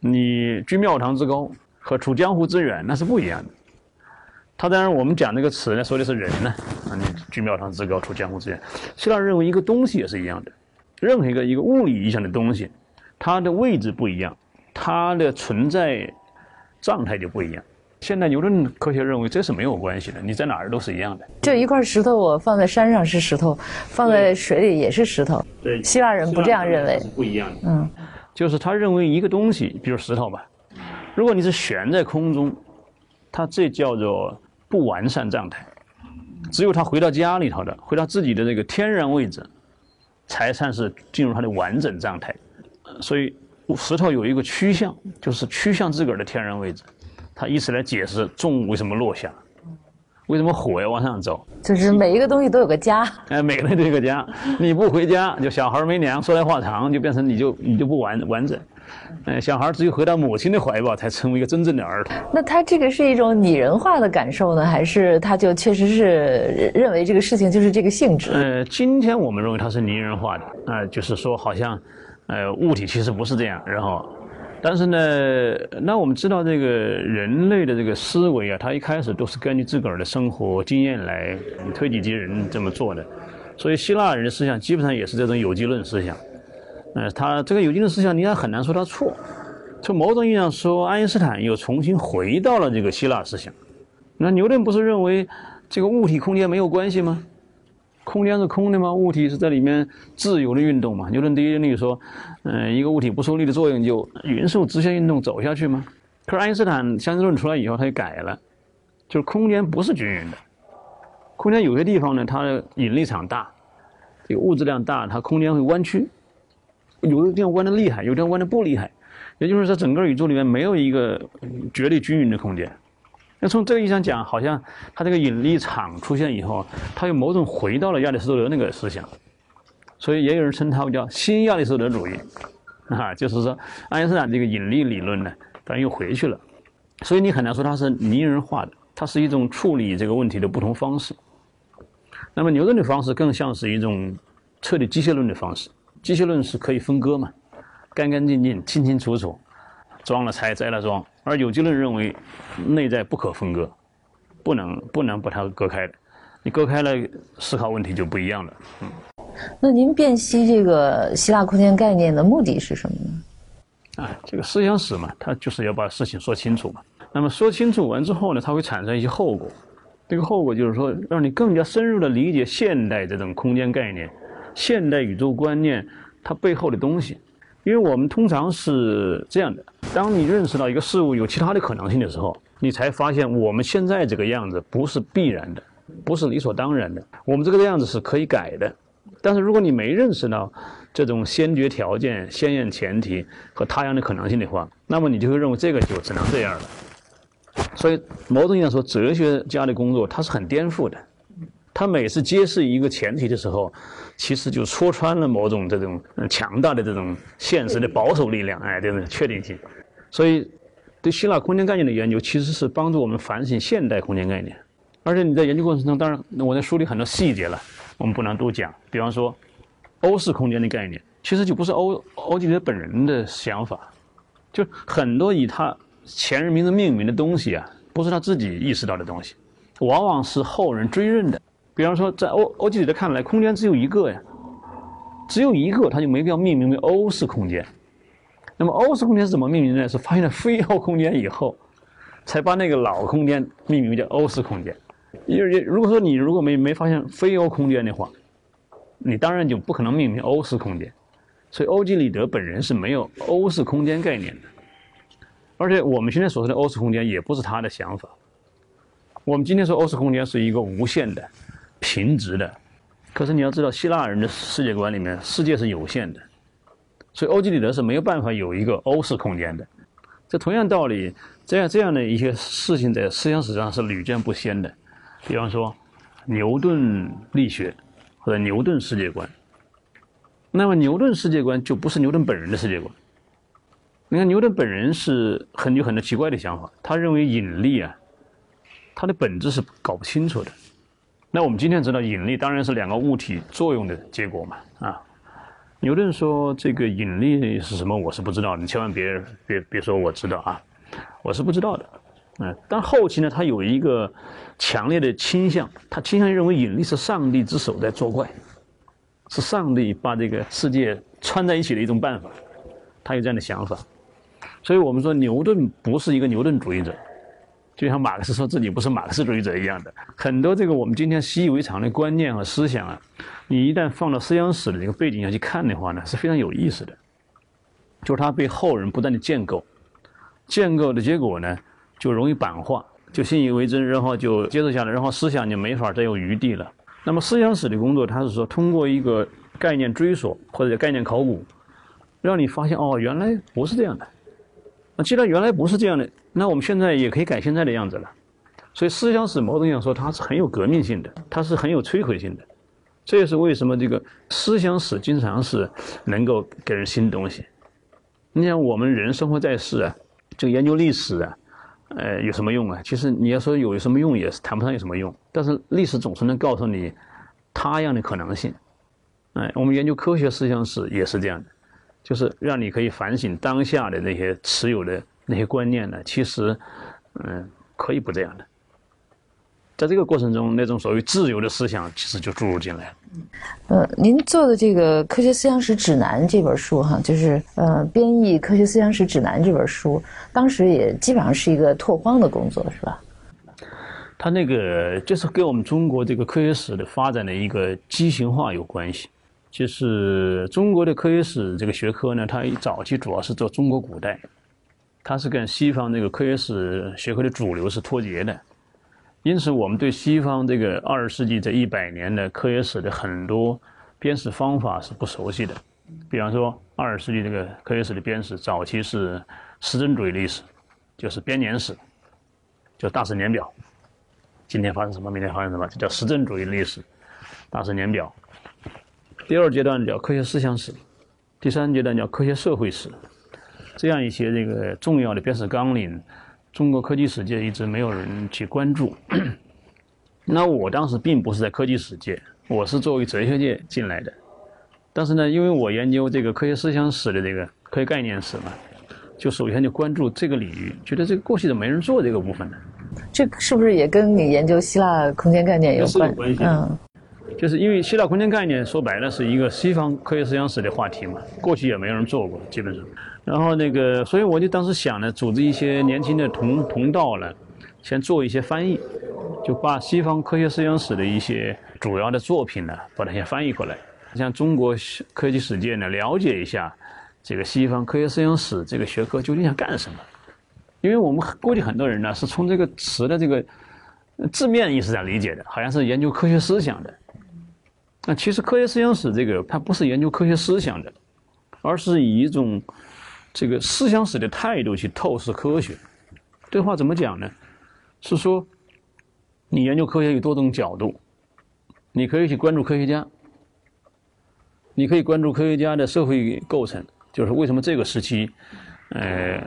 A: 你居庙堂之高和处江湖之远那是不一样的。他当然，我们讲这个词呢，说的是人呢，啊，你居庙堂之高，处江湖之远。希腊人认为一个东西也是一样的，任何一个一个物理意义上的东西，它的位置不一样，它的存在状态就不一样。现代牛顿科学认为这是没有关系的，你在哪儿都是一样的。
C: 就一块石头，我放在山上是石头，放在水里也是石头。
A: 对
C: 希腊人不这样认为
A: 是。不一样的。
C: 嗯，
A: 就是他认为一个东西，比如石头吧，如果你是悬在空中，它这叫做不完善状态。只有它回到家里头的，回到自己的这个天然位置，才算是进入它的完整状态。呃所以石头有一个趋向，就是趋向自个儿的天然位置。它以此来解释重物为什么落下，为什么火要往上走。
C: 就是每一个东西都有个家。
A: 哎，每个人都有个家，你不回家，就小孩没娘，说来话长，就变成你就你就不完完整。哎，小孩只有回到母亲的怀抱，才成为一个真正的儿童。
C: 那他这个是一种拟人化的感受呢，还是他就确实是认为这个事情就是这个性质？
A: 呃，今天我们认为它是拟人化的，啊、就是说好像，呃，物体其实不是这样。然后，但是呢，那我们知道这个人类的这个思维啊，它一开始都是根据自个儿的生活经验来推己及人这么做的。所以希腊人的思想基本上也是这种有机论思想。呃，他这个有机论思想，你也很难说他错。从某种意义上说，爱因斯坦又重新回到了这个希腊思想。那牛顿不是认为这个物体空间没有关系吗？空间是空的吗？物体是在里面自由的运动嘛？牛顿第一定律说，嗯、一个物体不受力的作用就匀速直线运动走下去吗？可是爱因斯坦相对论出来以后，他就改了，就是空间不是均匀的，空间有些地方呢，它的引力场大，这个物质量大，它空间会弯曲，有的地方弯的厉害，有的地方弯的不厉害，也就是说，整个宇宙里面没有一个绝对均匀的空间。那从这个意义上讲，好像它这个引力场出现以后，它有某种回到了亚里士多德那个思想，所以也有人称它叫新亚里士多德主义，啊，就是说爱因斯坦这个引力理论呢，它又回去了，所以你很难说它是拟人化的，它是一种处理这个问题的不同方式。那么牛顿的方式更像是一种彻底机械论的方式，机械论是可以分割嘛，干干净净、清清楚楚，装了拆，摘了装。而有机论认为内在不可分割，不能不能把它隔开的，你隔开了，思考问题就不一样了。
C: 嗯那您辨析这个希腊空间概念的目的是什么呢？
A: 啊，这个思想史嘛，它就是要把事情说清楚嘛。那么说清楚完之后呢，它会产生一些后果。这个后果就是说，让你更加深入的理解现代这种空间概念、现代宇宙观念它背后的东西。因为我们通常是这样的：当你认识到一个事物有其他的可能性的时候，你才发现我们现在这个样子不是必然的，不是理所当然的。我们这个样子是可以改的。但是如果你没认识到这种先决条件、先验前提和他样的可能性的话，那么你就会认为这个就只能这样了。所以，某种意义上说，哲学家的工作他是很颠覆的。他每次揭示一个前提的时候，其实就戳穿了某种这种强大的这种现实的保守力量，哎，这种确定性。所以，对希腊空间概念的研究，其实是帮助我们反省现代空间概念。而且你在研究过程中，当然我在梳理很多细节了，我们不能都讲。比方说，欧式空间的概念，其实就不是欧欧几里得本人的想法，就很多以他前人名字命名的东西啊，不是他自己意识到的东西，往往是后人追认的。比方说，在欧欧几里得看来，空间只有一个呀，只有一个，他就没必要命名为欧式空间。那么欧式空间是怎么命名的呢？是发现了非欧空间以后，才把那个老空间命名为叫欧式空间。因为如果说你如果没没发现非欧空间的话，你当然就不可能命名欧式空间。所以欧几里得本人是没有欧式空间概念的，而且我们现在所说的欧式空间也不是他的想法。我们今天说欧式空间是一个无限的、平直的，可是你要知道，希腊人的世界观里面，世界是有限的，所以欧几里得是没有办法有一个欧式空间的。这同样道理，这样这样的一些事情在思想史上是屡见不鲜的。比方说，牛顿力学或者牛顿世界观。那么牛顿世界观就不是牛顿本人的世界观。你看牛顿本人是很有很多奇怪的想法，他认为引力啊，它的本质是搞不清楚的。那我们今天知道引力当然是两个物体作用的结果嘛啊。牛顿说这个引力是什么，我是不知道，你千万别别别说我知道啊，我是不知道的。嗯，但后期呢，他有一个强烈的倾向，他倾向于认为引力是上帝之手在作怪。是上帝把这个世界串在一起的一种办法，他有这样的想法，所以我们说牛顿不是一个牛顿主义者，就像马克思说自己不是马克思主义者一样的。很多这个我们今天习以为常的观念和思想啊，你一旦放到思想史的这个背景下去看的话呢，是非常有意思的。就是它被后人不断的建构，建构的结果呢，就容易板化，就信以为真，然后就接受下来，然后思想就没法再有余地了。那么思想史的工作，它是说通过一个概念追索或者概念考古，让你发现哦，原来不是这样的。那既然原来不是这样的，那我们现在也可以改现在的样子了。所以思想史某种意义上说，它是很有革命性的，它是很有摧毁性的。这也是为什么这个思想史经常是能够给人新东西。你想，我们人生活在世啊，这个研究历史啊。呃，有什么用啊？其实你要说有什么用，也是谈不上有什么用。但是历史总是能告诉你他样的可能性。哎，我们研究科学思想史也是这样的，就是让你可以反省当下的那些持有的那些观念呢，其实，嗯，可以不这样的。在这个过程中，那种所谓自由的思想其实就注入进来了。
C: 呃，您做的这个《科学思想史指南》这本书，哈，就是呃，编译《科学思想史指南》这本书，当时也基本上是一个拓荒的工作，是吧？
A: 它那个就是跟我们中国这个科学史的发展的一个畸形化有关系。就是中国的科学史这个学科呢，它早期主要是做中国古代，它是跟西方这个科学史学科的主流是脱节的。因此，我们对西方这个二十世纪这一百年的科学史的很多编史方法是不熟悉的。比方说，二十世纪这个科学史的编史，早期是实证主义历史，就是编年史，就大事年表。今天发生什么，明天发生什么，这叫实证主义历史，大事年表。第二阶段叫科学思想史，第三阶段叫科学社会史，这样一些这个重要的编史纲领。中国科技史界一直没有人去关注，那我当时并不是在科技史界，我是作为哲学界进来的。但是呢，因为我研究这个科学思想史的这个科学概念史嘛，就首先就关注这个领域，觉得这个过去怎么没人做这个部分呢？
C: 这是不是也跟你研究希腊空间概念有关系？
A: 嗯，就是因为希腊空间概念说白了是一个西方科学思想史的话题嘛，过去也没有人做过，基本上。然后那个，所以我就当时想呢，组织一些年轻的同同道呢，先做一些翻译，就把西方科学思想史的一些主要的作品呢，把它先翻译过来，像中国科技史界呢，了解一下这个西方科学思想史这个学科究竟想干什么。因为我们过去很多人呢，是从这个词的这个字面意思上理解的，好像是研究科学思想的。那其实科学思想史这个，它不是研究科学思想的，而是以一种。这个思想史的态度去透视科学，这话怎么讲呢？是说，你研究科学有多种角度，你可以去关注科学家，你可以关注科学家的社会构成，就是为什么这个时期，呃，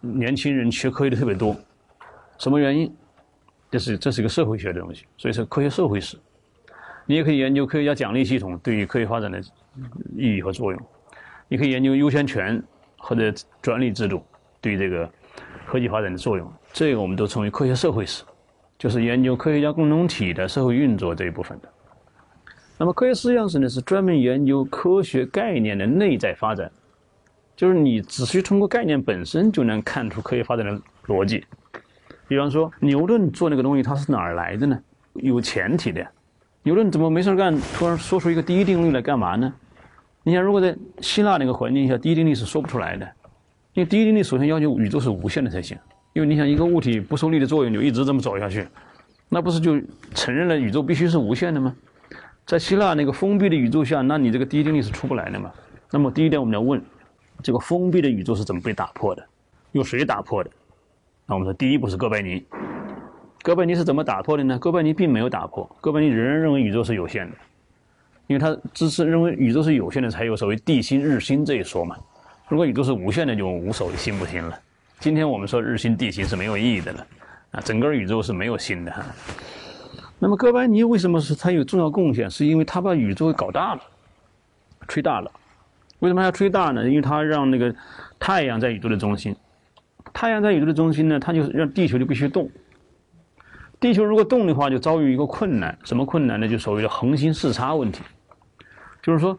A: 年轻人学科学的特别多，什么原因？这是这是一个社会学的东西，所以说科学社会史。你也可以研究科学家奖励系统对于科学发展的意义和作用，你可以研究优先权或者专利制度对这个科技发展的作用。这个我们都称为科学社会史，就是研究科学家共同体的社会运作这一部分的。那么科学思想史呢，是专门研究科学概念的内在发展，就是你只需通过概念本身就能看出科学发展的逻辑。比方说，牛顿做那个东西，它是哪儿来的呢？有前提的呀。牛顿怎么没事干，突然说出一个第一定律来干嘛呢？你想，如果在希腊那个环境下，第一定律是说不出来的，因为第一定律首先要求宇宙是无限的才行。因为你想，一个物体不受力的作用就一直这么走下去，那不是就承认了宇宙必须是无限的吗？在希腊那个封闭的宇宙下，那你这个第一定律是出不来的嘛？那么第一点，我们要问，这个封闭的宇宙是怎么被打破的？由谁打破的？那我们说，第一步是哥白尼。哥白尼是怎么打破的呢？哥白尼并没有打破，哥白尼仍然认为宇宙是有限的，因为他只是认为宇宙是有限的，才有所谓地心日心这一说嘛。如果宇宙是无限的，就无所谓心不心了。今天我们说日心地心是没有意义的了，啊，整个宇宙是没有心的哈。那么哥白尼为什么是他有重要贡献？是因为他把宇宙搞大了，吹大了。为什么要吹大呢？因为他让那个太阳在宇宙的中心，太阳在宇宙的中心呢，他就是让地球就必须动。地球如果动的话，就遭遇一个困难，什么困难呢？就所谓的恒星视差问题。就是说，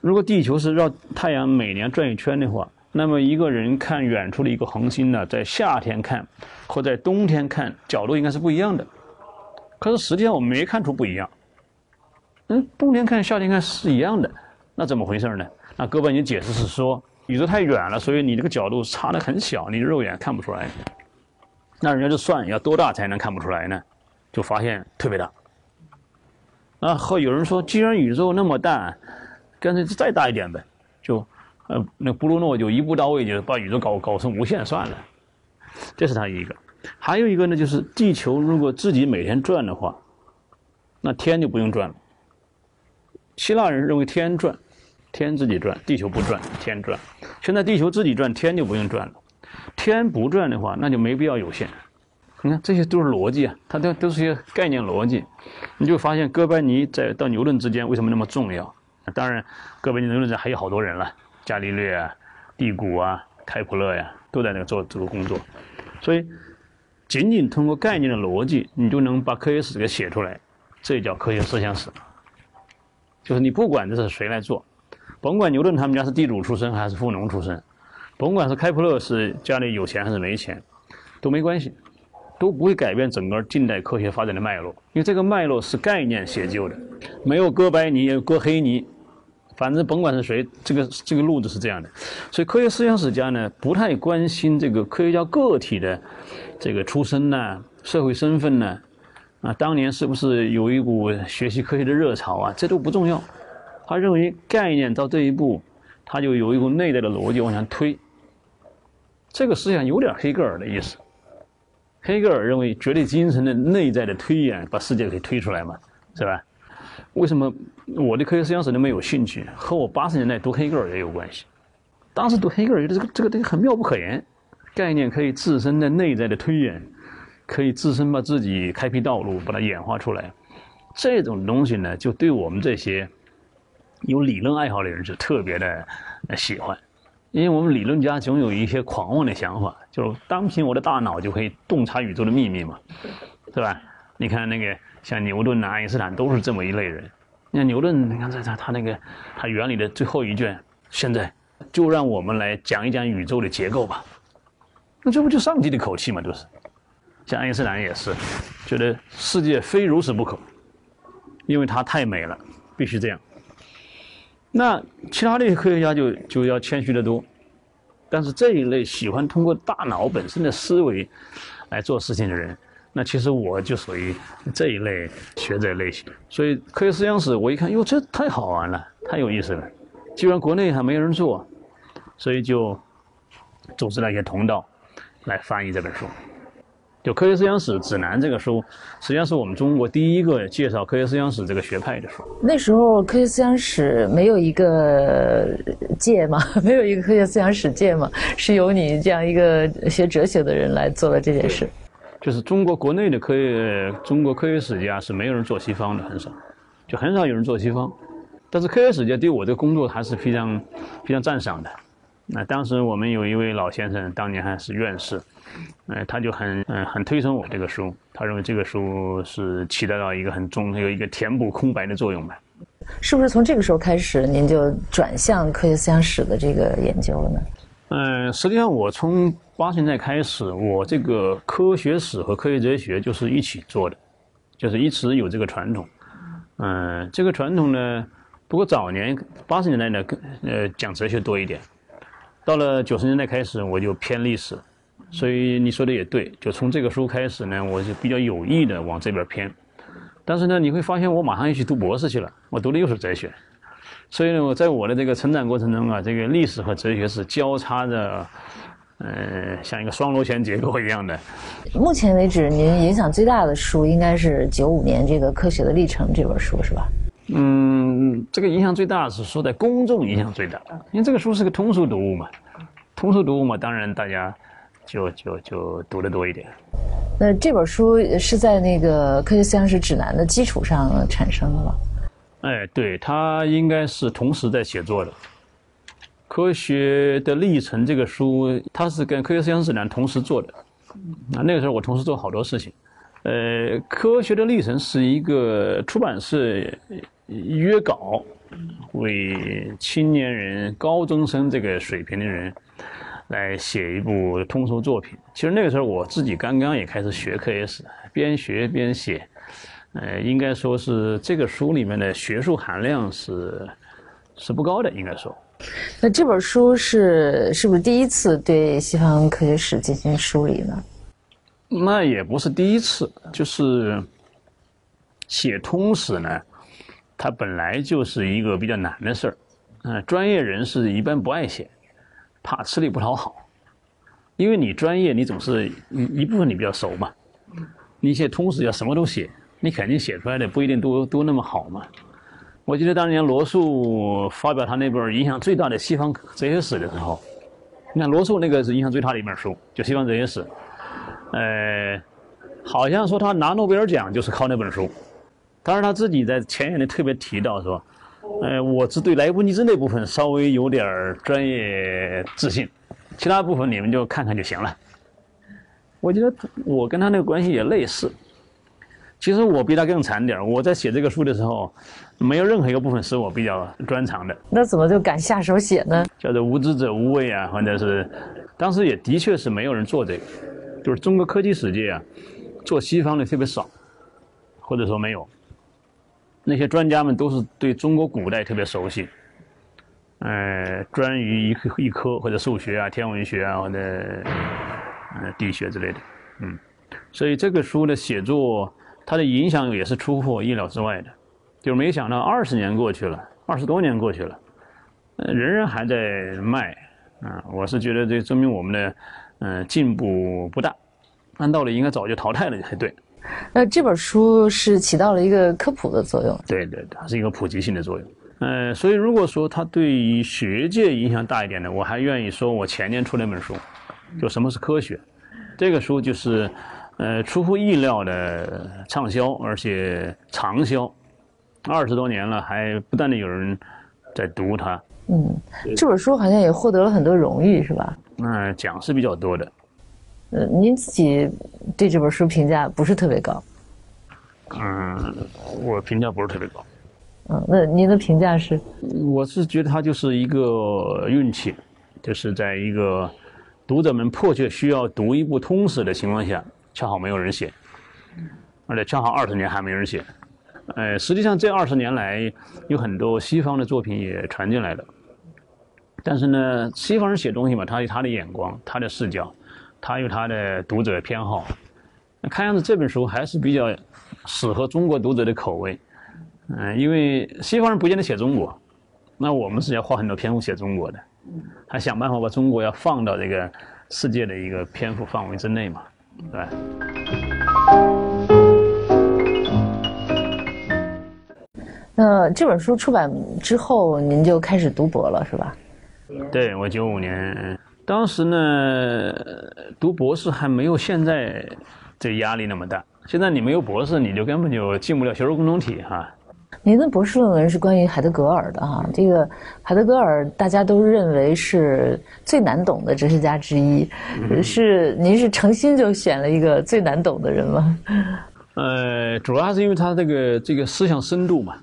A: 如果地球是绕太阳每年转一圈的话，那么一个人看远处的一个恒星呢，在夏天看和在冬天看角度应该是不一样的。可是实际上我们没看出不一样，嗯，冬天看夏天看是一样的，那怎么回事呢？那哥本尼解释是说，宇宙太远了，所以你这个角度差的很小，你肉眼看不出来。那人家就算要多大才能看不出来呢？就发现特别大。啊，后有人说，既然宇宙那么大，干脆再大一点呗，就呃，那布鲁诺就一步到位，就把宇宙搞搞成无限算了。这是他一个。还有一个呢，就是地球如果自己每天转的话，那天就不用转了。希腊人认为天转，天自己转，地球不转，天转。现在地球自己转，天就不用转了。天不转的话，那就没必要有限。你看，这些都是逻辑啊，它都都是些概念逻辑。你就发现哥白尼在到牛顿之间为什么那么重要？当然，哥白尼、牛顿还有好多人了，伽利略啊、第谷啊、开普勒呀，都在那个做这个工作。所以。仅仅通过概念的逻辑，你就能把科学史给写出来，这叫科学思想史。就是你不管这是谁来做，甭管牛顿他们家是地主出身还是富农出身，甭管是开普勒是家里有钱还是没钱，都没关系，都不会改变整个近代科学发展的脉络，因为这个脉络是概念写就的，没有哥白尼，也有哥黑尼。反正甭管是谁，这个这个路子是这样的，所以科学思想史家呢不太关心这个科学家个体的这个出身呐、社会身份呐，啊，当年是不是有一股学习科学的热潮啊，这都不重要。他认为概念到这一步，他就有一股内在的逻辑往前推。这个思想有点黑格尔的意思。黑格尔认为绝对精神的内在的推演把世界给推出来嘛，是吧？为什么我对科学思想史那么有兴趣？和我八十年代读黑格尔也有关系。当时读黑格尔觉得这个这个东西很妙不可言，概念可以自身的内在的推演，可以自身把自己开辟道路，把它演化出来。这种东西呢，就对我们这些有理论爱好的人就特别的喜欢，因为我们理论家总有一些狂妄的想法，就是单凭我的大脑就可以洞察宇宙的秘密嘛，是吧？你看那个。像牛顿呐、爱因斯坦都是这么一类人。你看牛顿，你看在他他那个他原理的最后一卷，现在就让我们来讲一讲宇宙的结构吧。那这不就上帝的口气嘛，都是。像爱因斯坦也是，觉得世界非如此不可，因为它太美了，必须这样。那其他的科学家就就要谦虚得多。但是这一类喜欢通过大脑本身的思维来做事情的人。那其实我就属于这一类学者类型，所以科学思想史我一看，哟，这太好玩了，太有意思了。既然国内还没人做，所以就组织了一些同道来翻译这本书。就《科学思想史指南》这个书，实际上是我们中国第一个介绍科学思想史这个学派的书。
C: 那时候科学思想史没有一个界嘛？没有一个科学思想史界嘛？是由你这样一个学哲学的人来做了这件事。
A: 就是中国国内的科学，中国科学史家是没有人做西方的，很少。就很少有人做西方。但是科学史家对我这个工作还是非常非常赞赏的。那当时我们有一位老先生，当年还是院士，呃，他就很嗯很推崇我这个书，他认为这个书是起到了一个很重有一个填补空白的作用吧。
C: 是不是从这个时候开始，您就转向科学思想史的这个研究了呢？
A: 嗯，实际上我从八十年代开始，我这个科学史和科学哲学就是一起做的，就是一直有这个传统。嗯，这个传统呢，不过早年八十年代呢，更呃讲哲学多一点，到了九十年代开始，我就偏历史。所以你说的也对，就从这个书开始呢，我就比较有意的往这边偏。但是呢，你会发现我马上又去读博士去了，我读的又是哲学。所以呢，我在我的这个成长过程中啊，这个历史和哲学是交叉着，呃，像一个双螺旋结构一样的。
C: 目前为止，您影响最大的书应该是九五年这个《科学的历程》这本书，是吧？
A: 嗯，这个影响最大是说在公众影响最大，因为这个书是个通俗读物嘛，通俗读物嘛，当然大家就就就读的多一点。
C: 那这本书是在那个科学思想史指南的基础上产生的吗？
A: 哎，对，他应该是同时在写作的。科学的历程这个书，它是跟科学思想指南同时做的。啊，那个时候我同时做好多事情。呃，科学的历程是一个出版社约稿，为青年人、高中生这个水平的人。来写一部通俗作品。其实那个时候我自己刚刚也开始学科学史，边学边写。呃，应该说是这个书里面的学术含量是是不高的，应该说。
C: 那这本书是是不是第一次对西方科学史进行梳理呢？
A: 那也不是第一次，就是写通史呢，它本来就是一个比较难的事儿。嗯，专业人士一般不爱写。怕吃力不讨好，因为你专业，你总是一一部分你比较熟嘛。你写通史要什么都写，你肯定写出来的不一定都都那么好嘛。我记得当年罗素发表他那本影响最大的西方哲学史的时候，你看罗素那个是影响最大的一本书，就西方哲学史。呃，好像说他拿诺贝尔奖就是靠那本书。当然他自己在前言里特别提到说。呃，我只对莱布尼兹那部分稍微有点专业自信，其他部分你们就看看就行了。我觉得我跟他那个关系也类似。其实我比他更惨点我在写这个书的时候，没有任何一个部分是我比较专长的。
C: 那怎么就敢下手写呢？
A: 叫做无知者无畏啊，或者是，当时也的确是没有人做这个，就是中国科技史界啊，做西方的特别少，或者说没有。那些专家们都是对中国古代特别熟悉，呃，专于一科一科或者数学啊、天文学啊或者呃地学之类的，嗯，所以这个书的写作，它的影响也是出乎我意料之外的，就是没想到二十年过去了，二十多年过去了，呃，仍然还在卖，啊，我是觉得这证明我们的嗯进步不大，按道理应该早就淘汰了才对。
C: 那这本书是起到了一个科普的作用，
A: 对对，它是一个普及性的作用。呃，所以如果说它对于学界影响大一点的，我还愿意说我前年出那本书，就什么是科学，这个书就是，呃，出乎意料的畅销，而且长销，二十多年了，还不断的有人在读它。
C: 嗯，这本书好像也获得了很多荣誉，是吧？
A: 嗯，奖是比较多的。
C: 呃，您自己对这本书评价不是特别高。
A: 嗯，我评价不是特别高。
C: 嗯，那您的评价是？
A: 我是觉得它就是一个运气，就是在一个读者们迫切需要读一部通史的情况下，恰好没有人写，而且恰好二十年还没人写。呃，实际上这二十年来有很多西方的作品也传进来了，但是呢，西方人写东西嘛，他有他的眼光，他的视角。他有他的读者偏好，那看样子这本书还是比较适合中国读者的口味，嗯，因为西方人不见得写中国，那我们是要花很多篇幅写中国的，他想办法把中国要放到这个世界的一个篇幅范围之内嘛，对吧？
C: 那这本书出版之后，您就开始读博了，是吧？
A: 对，我九五年。当时呢，读博士还没有现在这压力那么大。现在你没有博士，你就根本就进不了学术共同体哈。
C: 您的博士论文是关于海德格尔的哈，这个海德格尔大家都认为是最难懂的哲学家之一，是您是诚心就选了一个最难懂的人吗？
A: 呃，主要还是因为他这个这个思想深度嘛，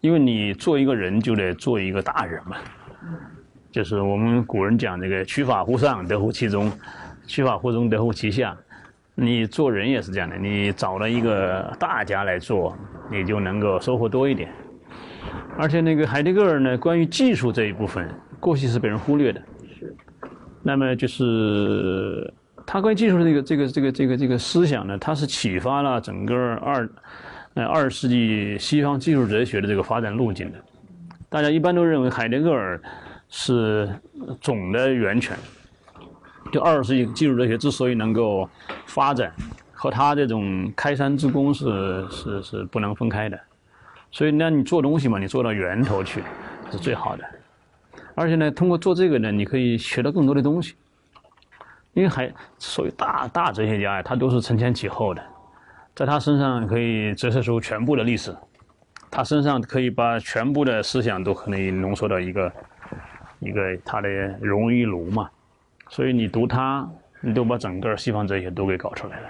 A: 因为你做一个人就得做一个大人嘛，就是我们古人讲这个“取法乎上，得乎其中；取法乎中，得乎其下”。你做人也是这样的，你找了一个大家来做，你就能够收获多一点。而且那个海德格尔呢，关于技术这一部分，过去是被人忽略的。是。那么就是他关于技术的这个这个这个这个这个思想呢，他是启发了整个二呃二十世纪西方技术哲学的这个发展路径的。大家一般都认为海德格尔是总的源泉。就二十世纪技术哲学之所以能够发展，和他这种开山之功是是是不能分开的。所以那你做东西嘛，你做到源头去是最好的。而且呢，通过做这个呢，你可以学到更多的东西。因为还所谓大大哲学家呀，他都是承前启后的，在他身上可以折射出全部的历史，他身上可以把全部的思想都可能浓缩到一个一个他的熔于炉嘛。所以你读他，你都把整个西方哲学都给搞出来了。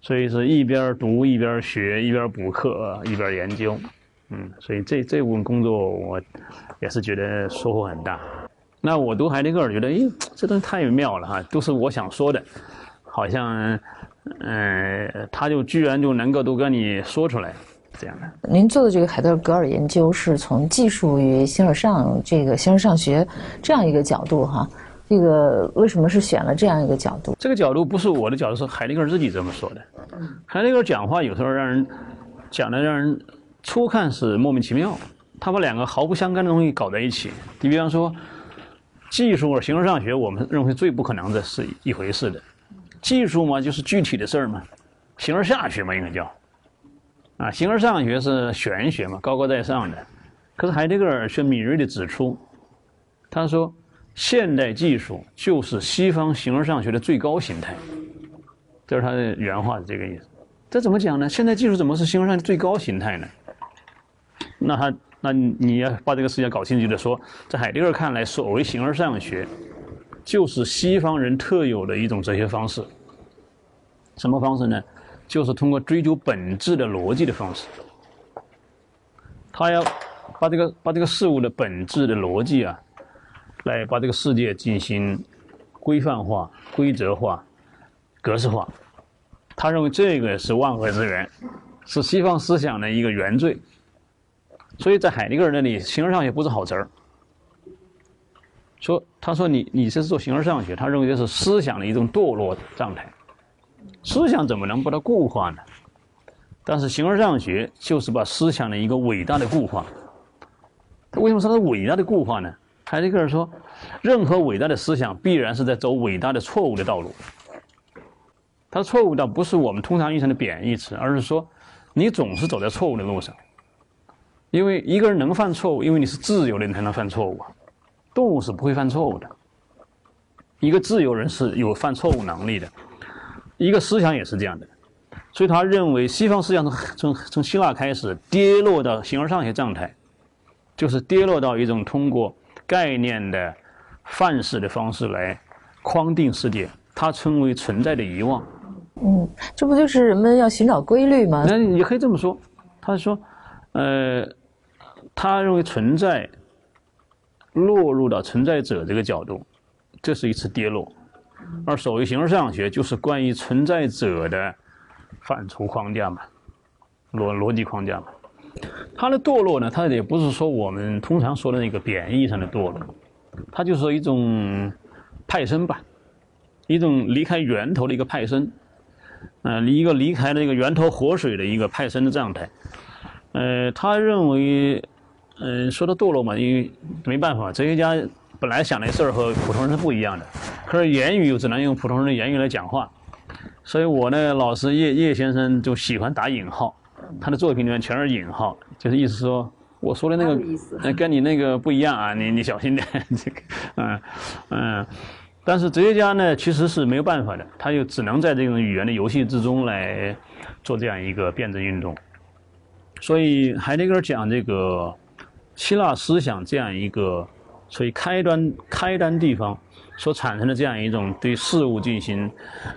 A: 所以是一边读一边学，一边补课一边研究。嗯，所以这这部分工作我也是觉得收获很大。那我读海德格尔觉得，哎，这东西太妙了哈，都是我想说的，好像，嗯，他就居然就能够都跟你说出来，这样的。
C: 您做的这个海德格尔研究是从技术与形而上这个形而上学这样一个角度哈。这个为什么是选了这样一个角度？
A: 这个角度不是我的角度，是海德格尔自己这么说的。海德格尔讲话有时候让人讲的让人初看是莫名其妙，他把两个毫不相干的东西搞在一起。你比方说，技术和形而上学，我们认为最不可能的是一回事的。技术嘛，就是具体的事儿嘛；形而下学嘛，应该叫啊，形而上学是玄学嘛，高高在上的。可是海德格尔却敏锐地指出，他说。现代技术就是西方形而上学的最高形态，这是他的原话，是这个意思。这怎么讲呢？现代技术怎么是形而上的最高形态呢？那他，那你要把这个事情搞清楚，就得说，在海德格尔看来，所谓形而上学，就是西方人特有的一种哲学方式。什么方式呢？就是通过追求本质的逻辑的方式。他要把这个把这个事物的本质的逻辑啊。来把这个世界进行规范化、规则化、格式化。他认为这个是万恶之源，是西方思想的一个原罪。所以在海德格尔那里，形而上学不是好词儿。说他说你你这是做形而上学，他认为这是思想的一种堕落状态。思想怎么能把它固化呢？但是形而上学就是把思想的一个伟大的固化。为什么说它是伟大的固化呢？海德格尔说：“任何伟大的思想必然是在走伟大的错误的道路。他错误倒不是我们通常意义上的贬义词，而是说你总是走在错误的路上。因为一个人能犯错误，因为你是自由的，你才能犯错误啊。动物是不会犯错误的。一个自由人是有犯错误能力的，一个思想也是这样的。所以他认为西方思想从从从希腊开始跌落到形而上学状态，就是跌落到一种通过。”概念的范式的方式来框定世界，它称为存在的遗忘。
C: 嗯，这不就是人们要寻找规律吗？
A: 那你可以这么说，他说，呃，他认为存在落入到存在者这个角度，这是一次跌落。而所谓形而上学，就是关于存在者的范畴框架嘛，逻逻辑框架嘛。他的堕落呢？他也不是说我们通常说的那个贬义上的堕落，他就是一种派生吧，一种离开源头的一个派生，呃，一个离开了一个源头活水的一个派生的状态。呃，他认为，嗯，说到堕落嘛，因为没办法，哲学家本来想的事儿和普通人是不一样的，可是言语又只能用普通人的言语来讲话，所以我呢，老师叶叶先生就喜欢打引号。他的作品里面全是引号，就是意思说，我说的那个，跟你那个不一样啊，你你小心点，这个，嗯嗯，但是哲学家呢，其实是没有办法的，他就只能在这种语言的游戏之中来做这样一个辩证运动。所以海德格尔讲这个希腊思想这样一个所以开端开端地方所产生的这样一种对事物进行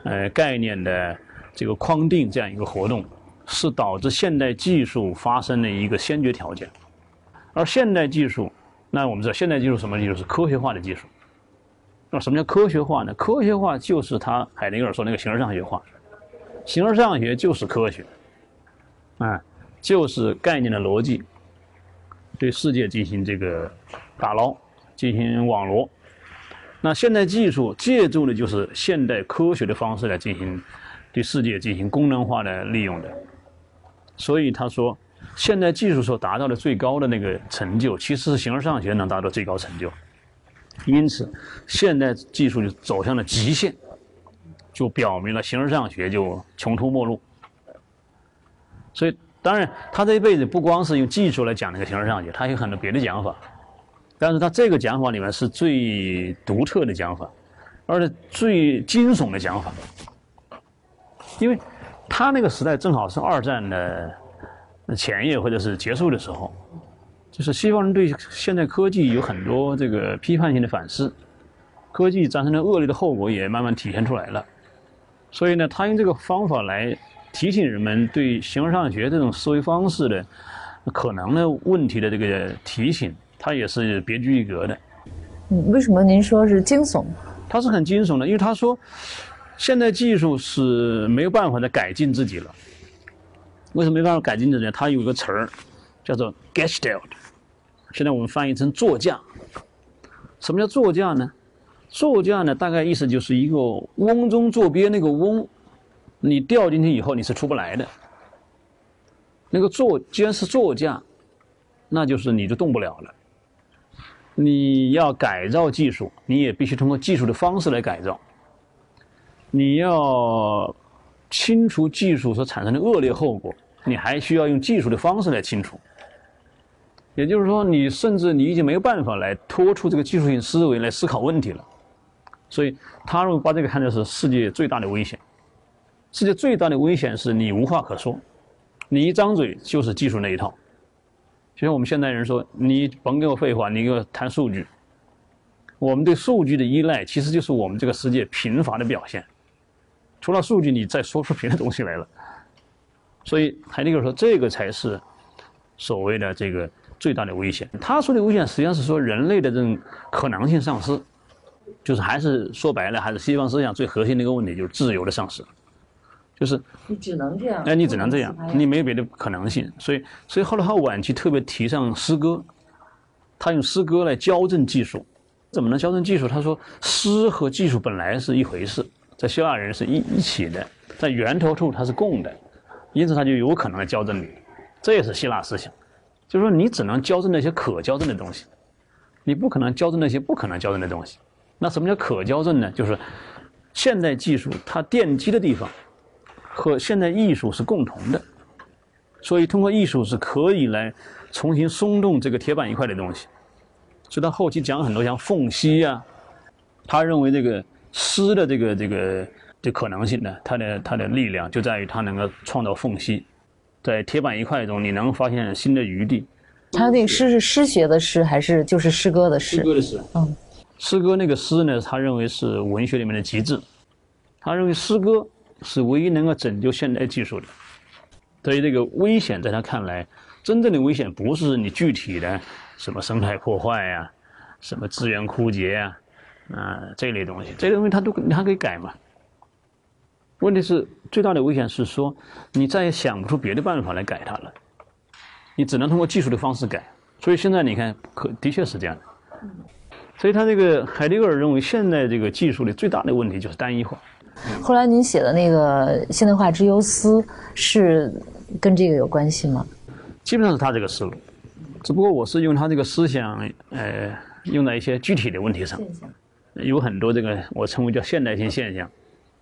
A: 呃概念的这个框定这样一个活动，是导致现代技术发生的一个先决条件。而现代技术，那我们知道现代技术什么技术？是科学化的技术。那什么叫科学化呢？科学化就是他海德格尔说那个形而上学化，形而上学就是科学，啊，就是概念的逻辑，对世界进行这个打捞，进行网罗。那现代技术借助的就是现代科学的方式来进行对世界进行功能化的利用的。所以他说，现代技术所达到的最高的那个成就，其实是形而上学能达到最高成就。因此，现代技术就走向了极限，就表明了形而上学就穷途末路。所以，当然，他这一辈子不光是用技术来讲那个形而上学，他有很多别的讲法。但是他这个讲法里面是最独特的讲法，而且最惊悚的讲法，因为他那个时代正好是二战的前夜或者是结束的时候。就是西方人对现代科技有很多这个批判性的反思，科技造成的恶劣的后果也慢慢体现出来了。所以呢，他用这个方法来提醒人们对形而上学这种思维方式的可能的问题的这个提醒，他也是别具一格的。
C: 嗯，为什么您说是惊悚？
A: 他是很惊悚的，因为他说现代技术是没有办法再改进自己了。为什么没办法改进自己？他有一个词儿叫做 Gestalt。现在我们翻译成座驾。什么叫座驾呢？座驾呢，大概意思就是一个瓮中坐鳖，那个瓮，你掉进去以后你是出不来的。那个座既然是座驾，那就是你就动不了了。你要改造技术，你也必须通过技术的方式来改造。你要清除技术所产生的恶劣后果，你还需要用技术的方式来清除。也就是说，你甚至你已经没有办法来脱出这个技术性思维来思考问题了。所以，他把这个看作是世界最大的危险。世界最大的危险是你无话可说，你一张嘴就是技术那一套。就像我们现代人说：“你甭给我废话，你给我谈数据。”我们对数据的依赖，其实就是我们这个世界贫乏的表现。除了数据，你再说出别的东西来了。所以，海德格说，这个才是所谓的这个。最大的危险，他说的危险实际上是说人类的这种可能性丧失，就是还是说白了，还是西方思想最核心的一个问题，就是自由的丧失，就是
C: 你只能这样，
A: 哎，你只能这样，你没有别的可能性。所以，所以后来他晚期特别提倡诗歌，他用诗歌来矫正技术。怎么能矫正技术？他说，诗和技术本来是一回事，在希腊人是一一起的，在源头处它是共的，因此他就有可能来矫正你。这也是希腊思想。就是说，你只能矫正那些可矫正的东西，你不可能矫正那些不可能矫正的东西。那什么叫可矫正呢？就是现代技术它奠基的地方和现代艺术是共同的，所以通过艺术是可以来重新松动这个铁板一块的东西。所以他后期讲很多像缝隙呀，他认为这个诗的这个这个的可能性呢，它的它的力量就在于它能够创造缝隙。在铁板一块中，你能发现新的余地。
C: 他那个诗是诗学的诗，还是就是诗歌的诗？
A: 诗歌的诗。嗯，诗歌那个诗呢，他认为是文学里面的极致。他认为诗歌是唯一能够拯救现代技术的。所以这个危险在他看来，真正的危险不是你具体的什么生态破坏呀，什么资源枯竭呀，啊这类东西，这类东西他都你还可以改嘛。问题是最大的危险是说，你再也想不出别的办法来改它了，你只能通过技术的方式改。所以现在你看，可的确是这样的。所以他这个海迪格尔认为，现在这个技术的最大的问题就是单一化。
C: 后来您写的那个现代化之忧思是跟这个有关系吗？
A: 基本上是他这个思路，只不过我是用他这个思想，呃，用在一些具体的问题上，有很多这个我称为叫现代性现象。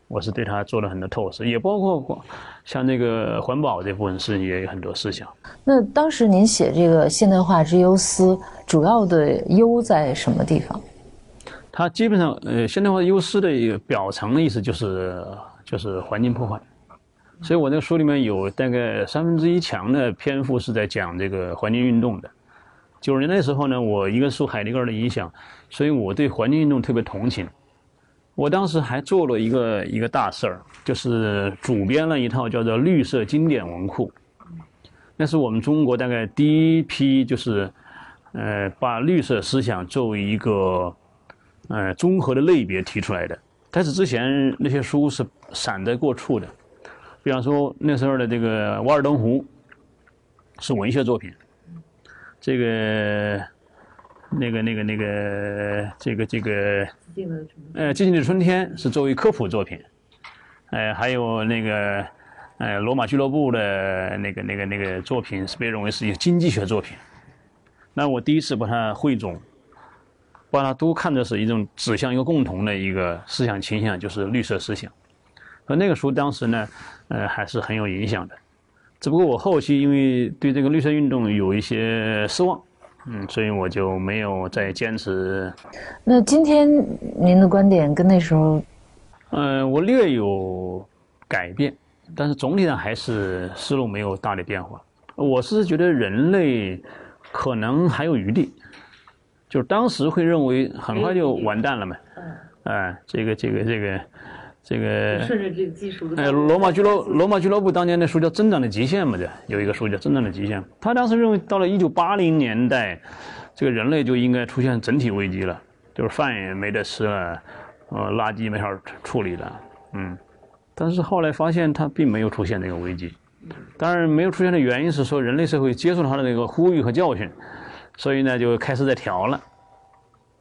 A: 我是对他做了很多透视，也包括像那个环保这部分是也有很多思想。
C: 那当时您写这个现代化之忧思，主要的忧在什么地方？
A: 它基本上，呃，现代化优势的一个表层的意思就是就是环境破坏，所以我那个书里面有大概三分之一强的篇幅是在讲这个环境运动的。九十年代时候呢，我一个受海迪格尔的影响，所以我对环境运动特别同情。我当时还做了一个一个大事儿，就是主编了一套叫做《绿色经典文库》，那是我们中国大概第一批，就是呃把绿色思想作为一个呃综合的类别提出来的。但是之前那些书是散在过处的，比方说那时候的这个《瓦尔登湖》是文学作品，这个。那个、那个、那个，这个、这个，呃，《寂静的春天》是作为科普作品，呃，还有那个，呃，罗马俱乐部的那个、那个、那个作品是被认为是一个经济学作品。那我第一次把它汇总，把它都看作是一种指向一个共同的一个思想倾向，就是绿色思想。而那个书当时呢，呃，还是很有影响的。只不过我后期因为对这个绿色运动有一些失望。嗯，所以我就没有再坚持。
C: 那今天您的观点跟那时候，
A: 嗯，我略有改变，但是总体上还是思路没有大的变化。我是觉得人类可能还有余地，就是当时会认为很快就完蛋了嘛。嗯。哎，这个，这个，这个。这个
B: 顺着这个技术的，
A: 哎，罗马俱乐罗马俱乐部当年的书叫《增长的极限》嘛，对，有一个书叫《增长的极限》。他当时认为，到了一九八零年代，这个人类就应该出现整体危机了，就是饭也没得吃了，呃，垃圾没法处理了，嗯。但是后来发现，他并没有出现这个危机。当然，没有出现的原因是说，人类社会接受了他的那个呼吁和教训，所以呢，就开始在调了。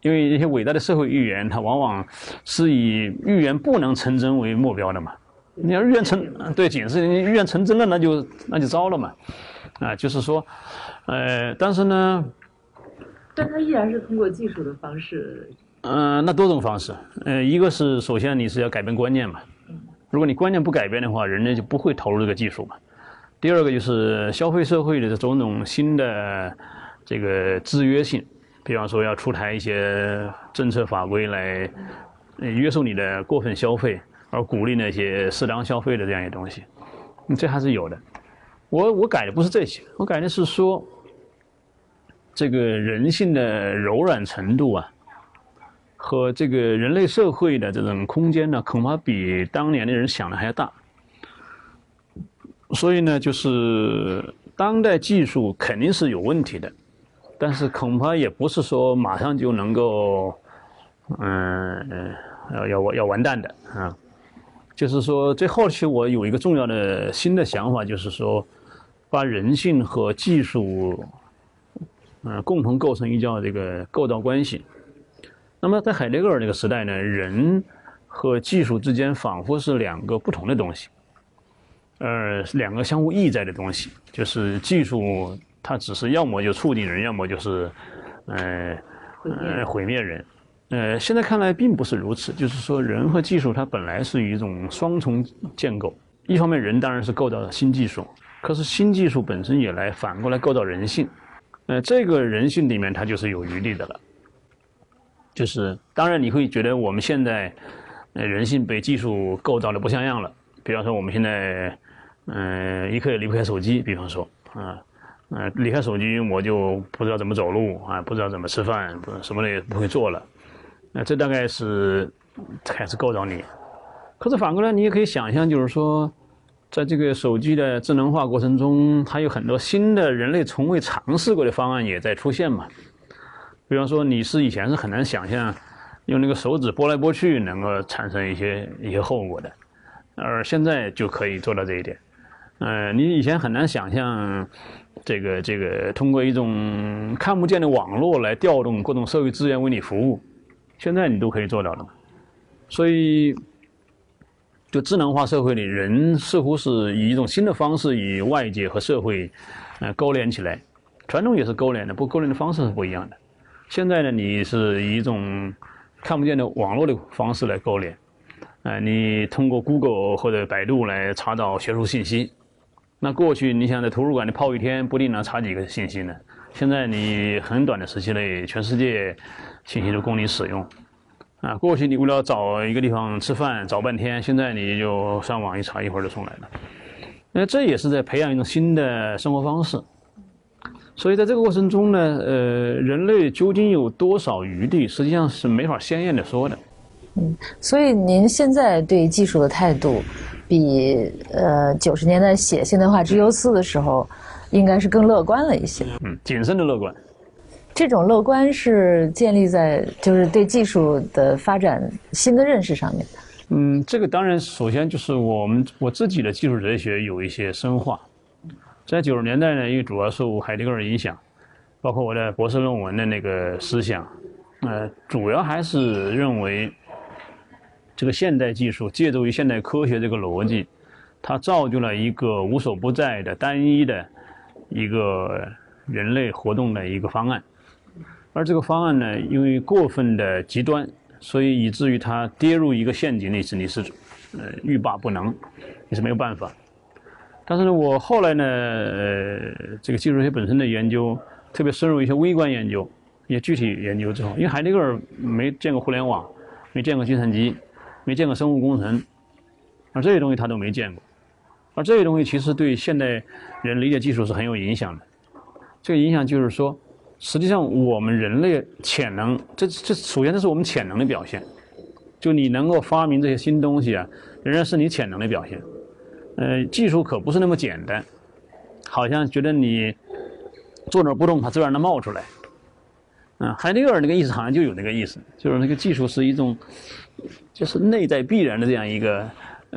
A: 因为一些伟大的社会预言，它往往是以预言不能成真为目标的嘛。你要预言成，对，警示你预言成真了，那就那就糟了嘛。啊，就是说，呃，但是呢，
B: 但它依然是通过技术的方式。
A: 嗯，那多种方式。呃，一个是首先你是要改变观念嘛。如果你观念不改变的话，人类就不会投入这个技术嘛。第二个就是消费社会的这种种新的这个制约性。比方说，要出台一些政策法规来约束你的过分消费，而鼓励那些适当消费的这样一些东西，这还是有的。我我改的不是这些，我改的是说，这个人性的柔软程度啊，和这个人类社会的这种空间呢，恐怕比当年的人想的还要大。所以呢，就是当代技术肯定是有问题的。但是恐怕也不是说马上就能够，嗯，要要要完蛋的啊。就是说，最后期我有一个重要的新的想法，就是说，把人性和技术，嗯，共同构成一叫这个构造关系。那么在海德格尔那个时代呢，人和技术之间仿佛是两个不同的东西，呃，两个相互意在的东西，就是技术。它只是要么就促进人，要么就是，呃，呃毁灭人。呃，现在看来并不是如此。就是说，人和技术它本来是一种双重建构。一方面，人当然是构造新技术，可是新技术本身也来反过来构造人性。呃，这个人性里面它就是有余地的了。就是当然你会觉得我们现在，呃，人性被技术构造的不像样了。比方说我们现在，嗯，一刻也离不开手机。比方说，啊。嗯，离开手机我就不知道怎么走路啊，不知道怎么吃饭，不什么的也不会做了。那这大概是开始构造你。可是反过来，你也可以想象，就是说，在这个手机的智能化过程中，它有很多新的人类从未尝试过的方案也在出现嘛。比方说，你是以前是很难想象用那个手指拨来拨去能够产生一些一些后果的，而现在就可以做到这一点。嗯，你以前很难想象。这个这个通过一种看不见的网络来调动各种社会资源为你服务，现在你都可以做到了。所以，就智能化社会里，人似乎是以一种新的方式与外界和社会，呃，勾连起来。传统也是勾连的，不勾连的方式是不一样的。现在呢，你是以一种看不见的网络的方式来勾连，呃，你通过 Google 或者百度来查找学术信息。那过去你想在图书馆里泡一天，不定能查几个信息呢？现在你很短的时期内，全世界信息都供你使用。啊，过去你为了找一个地方吃饭找半天，现在你就上网一查，一会儿就送来了。那这也是在培养一种新的生活方式。所以在这个过程中呢，呃，人类究竟有多少余地，实际上是没法鲜艳的说的。
C: 嗯，所以您现在对技术的态度，比呃九十年代写现代化之忧思的时候，应该是更乐观了一些。
A: 嗯，谨慎的乐观。
C: 这种乐观是建立在就是对技术的发展新的认识上面的。
A: 嗯，这个当然首先就是我们我自己的技术哲学有一些深化。在九十年代呢，因为主要受海迪格尔影响，包括我的博士论文的那个思想，呃，主要还是认为这个现代技术借助于现代科学这个逻辑，它造就了一个无所不在的单一的一个人类活动的一个方案，而这个方案呢，因为过分的极端，所以以至于它跌入一个陷阱里是你是呃欲罢不能，你是没有办法。但是呢，我后来呢，呃，这个技术学本身的研究，特别深入一些微观研究，一些具体研究之后，因为海迪格尔没见过互联网，没见过计算机，没见过生物工程，而这些东西他都没见过，而这些东西其实对现代人理解技术是很有影响的。这个影响就是说，实际上我们人类潜能，这这首先这是我们潜能的表现，就你能够发明这些新东西啊，仍然是你潜能的表现。呃，技术可不是那么简单，好像觉得你坐那儿不动，它自然能冒出来。嗯，海德格尔那个意思好像就有那个意思，就是那个技术是一种，就是内在必然的这样一个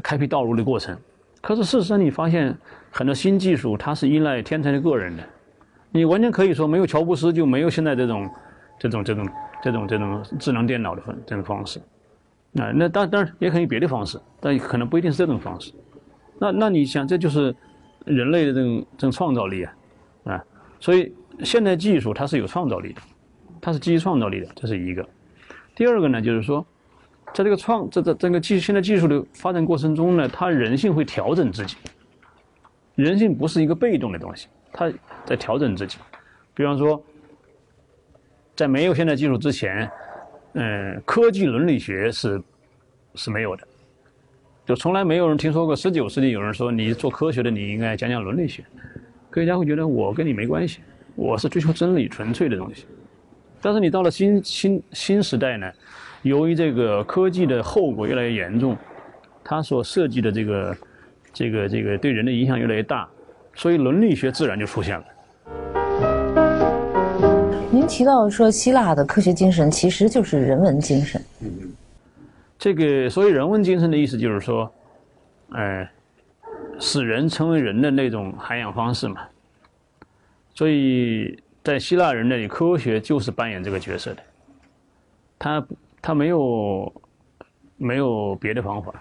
A: 开辟道路的过程。可是事实上，你发现很多新技术它是依赖天才的个人的，你完全可以说没有乔布斯就没有现在这种这种这种这种这种智能电脑的方这种方式。啊，那当当然也可以别的方式，但可能不一定是这种方式。那那你想，这就是人类的这种这种创造力啊，啊，所以现代技术它是有创造力的，它是基于创造力的，这是一个。第二个呢，就是说，在这个创这这这个技现代技术的发展过程中呢，它人性会调整自己，人性不是一个被动的东西，它在调整自己。比方说，在没有现代技术之前，嗯，科技伦理学是是没有的。就从来没有人听说过十九世纪有人说你做科学的你应该讲讲伦理学，科学家会觉得我跟你没关系，我是追求真理纯粹的东西。但是你到了新新新时代呢，由于这个科技的后果越来越严重，它所涉及的这个这个这个对人的影响越来越大，所以伦理学自然就出现了。
C: 您提到说希腊的科学精神其实就是人文精神。
A: 这个所以人文精神的意思就是说，呃，使人成为人的那种涵养方式嘛。所以在希腊人那里，科学就是扮演这个角色的。他他没有没有别的方法。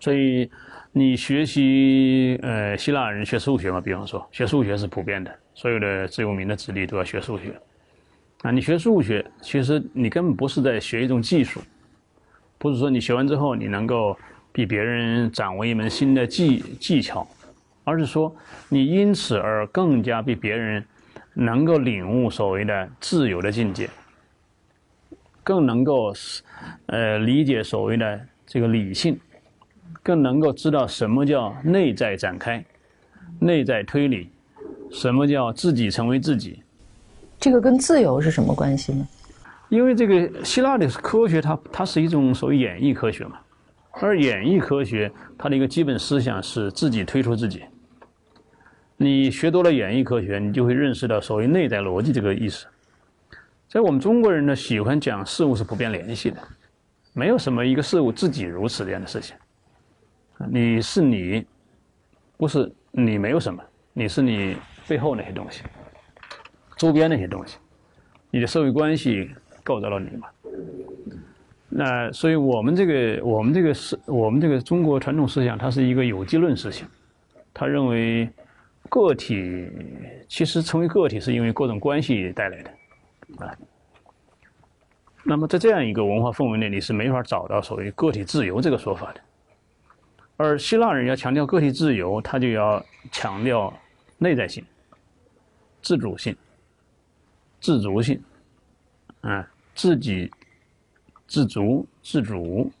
A: 所以你学习呃希腊人学数学嘛，比方说学数学是普遍的，所有的自由民的子弟都要学数学。啊，你学数学，其实你根本不是在学一种技术。不是说你学完之后你能够比别人掌握一门新的技技巧，而是说你因此而更加比别人能够领悟所谓的自由的境界，更能够呃理解所谓的这个理性，更能够知道什么叫内在展开、内在推理，什么叫自己成为自己。
C: 这个跟自由是什么关系呢？
A: 因为这个希腊的科学，它它是一种所谓演绎科学嘛，而演绎科学它的一个基本思想是自己推出自己。你学多了演绎科学，你就会认识到所谓内在逻辑这个意思。在我们中国人呢，喜欢讲事物是不变联系的，没有什么一个事物自己如此这样的事情。你是你，不是你没有什么，你是你背后那些东西，周边那些东西，你的社会关系。构造了你嘛？那所以我们这个我们这个是我们这个中国传统思想，它是一个有机论思想。他认为个体其实成为个体是因为各种关系带来的。啊那么在这样一个文化氛围内，你是没法找到所谓个体自由这个说法的。而希腊人要强调个体自由，他就要强调内在性、自主性、自足性啊。自己自足自主，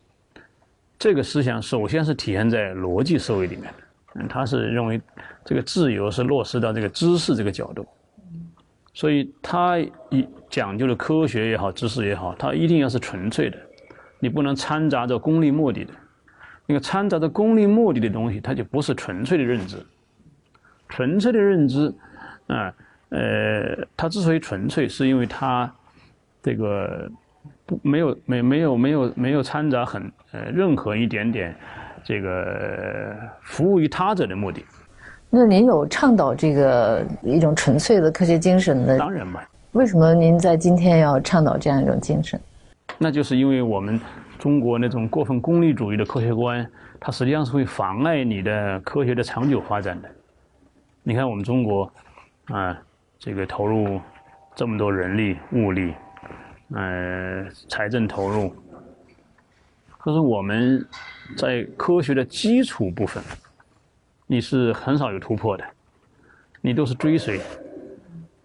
A: 这个思想首先是体现在逻辑思维里面的。嗯，他是认为这个自由是落实到这个知识这个角度，所以他一讲究的科学也好，知识也好，它一定要是纯粹的，你不能掺杂着功利目的的。那个掺杂着功利目的的东西，它就不是纯粹的认知。纯粹的认知，啊，呃，它之所以纯粹，是因为它这个不没有没没有没有没有掺杂很呃任何一点点这个服务于他者的目的。
C: 那您有倡导这个一种纯粹的科学精神的？
A: 当然嘛。
C: 为什么您在今天要倡导这样一种精神？
A: 那就是因为我们中国那种过分功利主义的科学观，它实际上是会妨碍你的科学的长久发展的。你看我们中国，啊，这个投入这么多人力物力，呃，财政投入，可是我们在科学的基础部分，你是很少有突破的，你都是追随，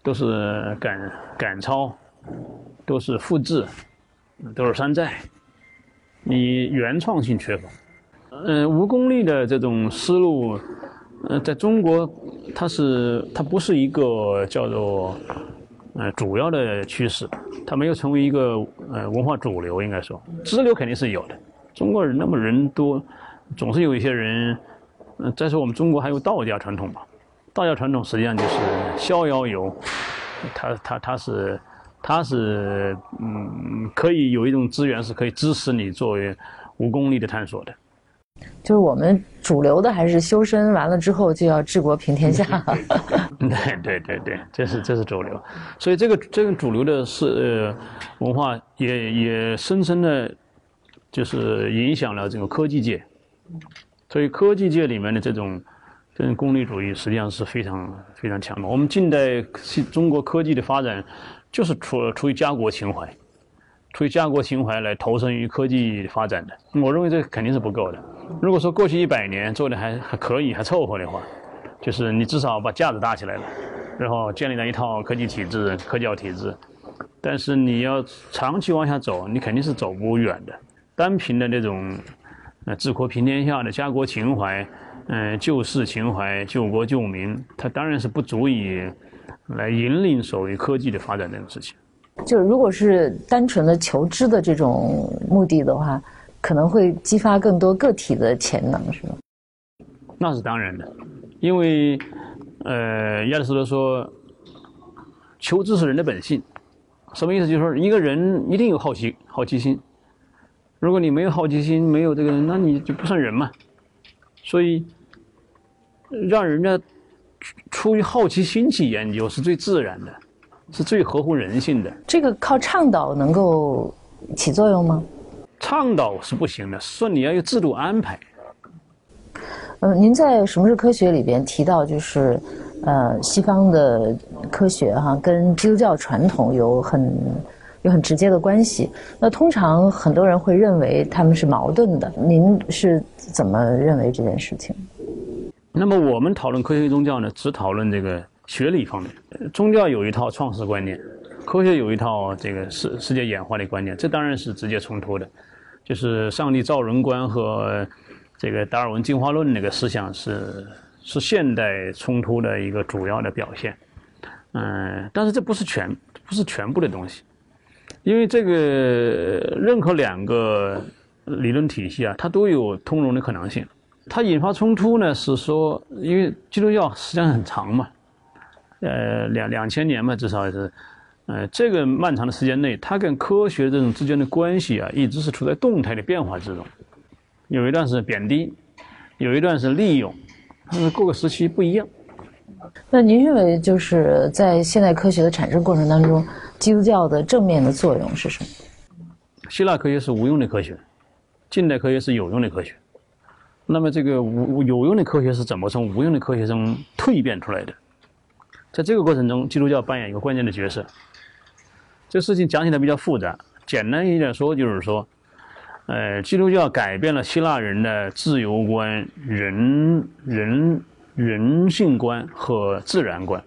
A: 都是赶赶超，都是复制，都是山寨，你原创性缺乏，嗯，无功利的这种思路。呃，在中国，它是它不是一个叫做呃主要的趋势，它没有成为一个呃文化主流，应该说支流肯定是有的。中国人那么人多，总是有一些人。嗯，再说我们中国还有道家传统嘛，道家传统实际上就是逍遥游，它它它是它是嗯可以有一种资源是可以支持你作为无功利的探索的。
C: 就是我们主流的还是修身完了之后就要治国平天下。
A: 对对对对，这是这是主流，所以这个这个主流的是呃文化也也深深的，就是影响了这个科技界。所以科技界里面的这种这种功利主义实际上是非常非常强的。我们近代中国科技的发展就是出出于家国情怀，出于家国情怀来投身于科技发展的。我认为这肯定是不够的。如果说过去一百年做的还还可以，还凑合的话，就是你至少把架子搭起来了，然后建立了一套科技体制、科教体制。但是你要长期往下走，你肯定是走不远的。单凭的那种呃治国平天下的家国情怀，嗯，救世情怀、救国救民，它当然是不足以来引领所谓科技的发展这种事情。
C: 就是如果是单纯的求知的这种目的的话。可能会激发更多个体的潜能，是吗？
A: 那是当然的，因为，呃，亚里士多德说，求知是人的本性，什么意思？就是说，一个人一定有好奇、好奇心。如果你没有好奇心，没有这个，那你就不算人嘛。所以，让人家出于好奇心去研究是最自然的，是最合乎人性的。
C: 这个靠倡导能够起作用吗？
A: 倡导是不行的，说你要有制度安排。
C: 嗯，您在《什么是科学》里边提到，就是，呃，西方的科学哈跟基督教传统有很有很直接的关系。那通常很多人会认为他们是矛盾的，您是怎么认为这件事情？
A: 那么我们讨论科学与宗教呢，只讨论这个学理方面。宗教有一套创始观念，科学有一套这个世世界演化的观念，这当然是直接冲突的。就是上帝造人观和这个达尔文进化论那个思想是是现代冲突的一个主要的表现，嗯，但是这不是全不是全部的东西，因为这个任何两个理论体系啊，它都有通融的可能性。它引发冲突呢，是说因为基督教时间很长嘛，呃，两两千年嘛，至少是。呃，这个漫长的时间内，它跟科学这种之间的关系啊，一直是处在动态的变化之中。有一段是贬低，有一段是利用，但是，各个时期不一样。
C: 那您认为，就是在现代科学的产生过程当中，基督教的正面的作用是什么？
A: 希腊科学是无用的科学，近代科学是有用的科学。那么，这个无有用的科学是怎么从无用的科学中蜕变出来的？在这个过程中，基督教扮演一个关键的角色。这事情讲起来比较复杂，简单一点说就是说，呃，基督教改变了希腊人的自由观、人人人性观和自然观。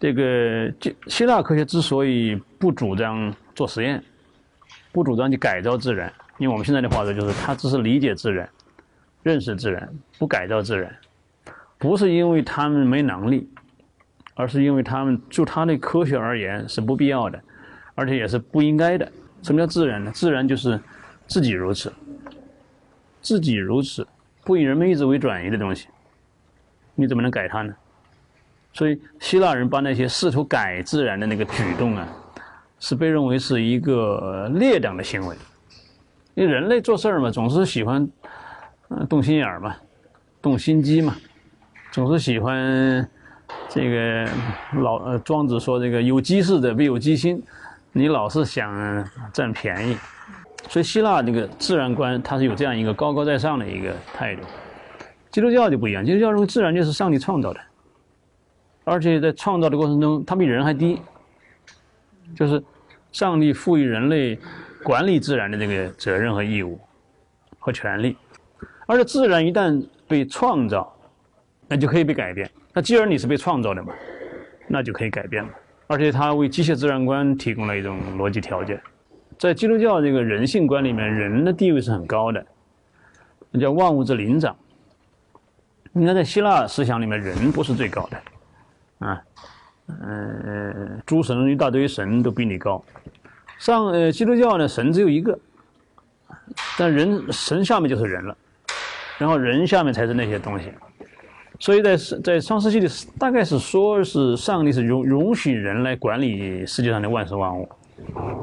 A: 这个希希腊科学之所以不主张做实验，不主张去改造自然，用我们现在的话说就是，他只是理解自然，认识自然，不改造自然，不是因为他们没能力，而是因为他们就他的科学而言是不必要的，而且也是不应该的。什么叫自然呢？自然就是自己如此，自己如此，不以人们意志为转移的东西，你怎么能改它呢？所以希腊人把那些试图改自然的那个举动啊，是被认为是一个劣等的行为。因为人类做事儿嘛，总是喜欢嗯动心眼儿嘛，动心机嘛，总是喜欢这个老呃庄子说这个有机事者必有机心，你老是想占便宜，所以希腊这个自然观它是有这样一个高高在上的一个态度。基督教就不一样，基督教认为自然就是上帝创造的。而且在创造的过程中，它比人还低，就是上帝赋予人类管理自然的这个责任和义务和权利。而且自然一旦被创造，那就可以被改变。那既然你是被创造的嘛，那就可以改变了。而且它为机械自然观提供了一种逻辑条件。在基督教这个人性观里面，人的地位是很高的，那叫万物之灵长。你看，在希腊思想里面，人不是最高的。啊，嗯，诸神一大堆神都比你高。上呃，基督教呢，神只有一个，但人神下面就是人了，然后人下面才是那些东西。所以在在上世纪里，大概是说是上帝是容容许人来管理世界上的万事万物，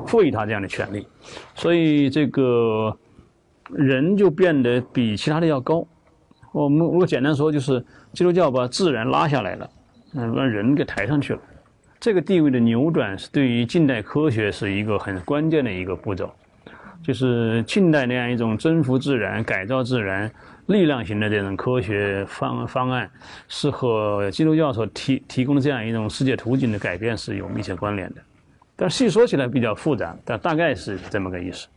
A: 赋予他这样的权利，所以这个人就变得比其他的要高。我们如果简单说，就是基督教把自然拉下来了。嗯，把人给抬上去了，这个地位的扭转是对于近代科学是一个很关键的一个步骤，就是近代那样一种征服自然、改造自然、力量型的这种科学方方案，是和基督教所提提供的这样一种世界图景的改变是有密切关联的。但细说起来比较复杂但大概是这么个意思。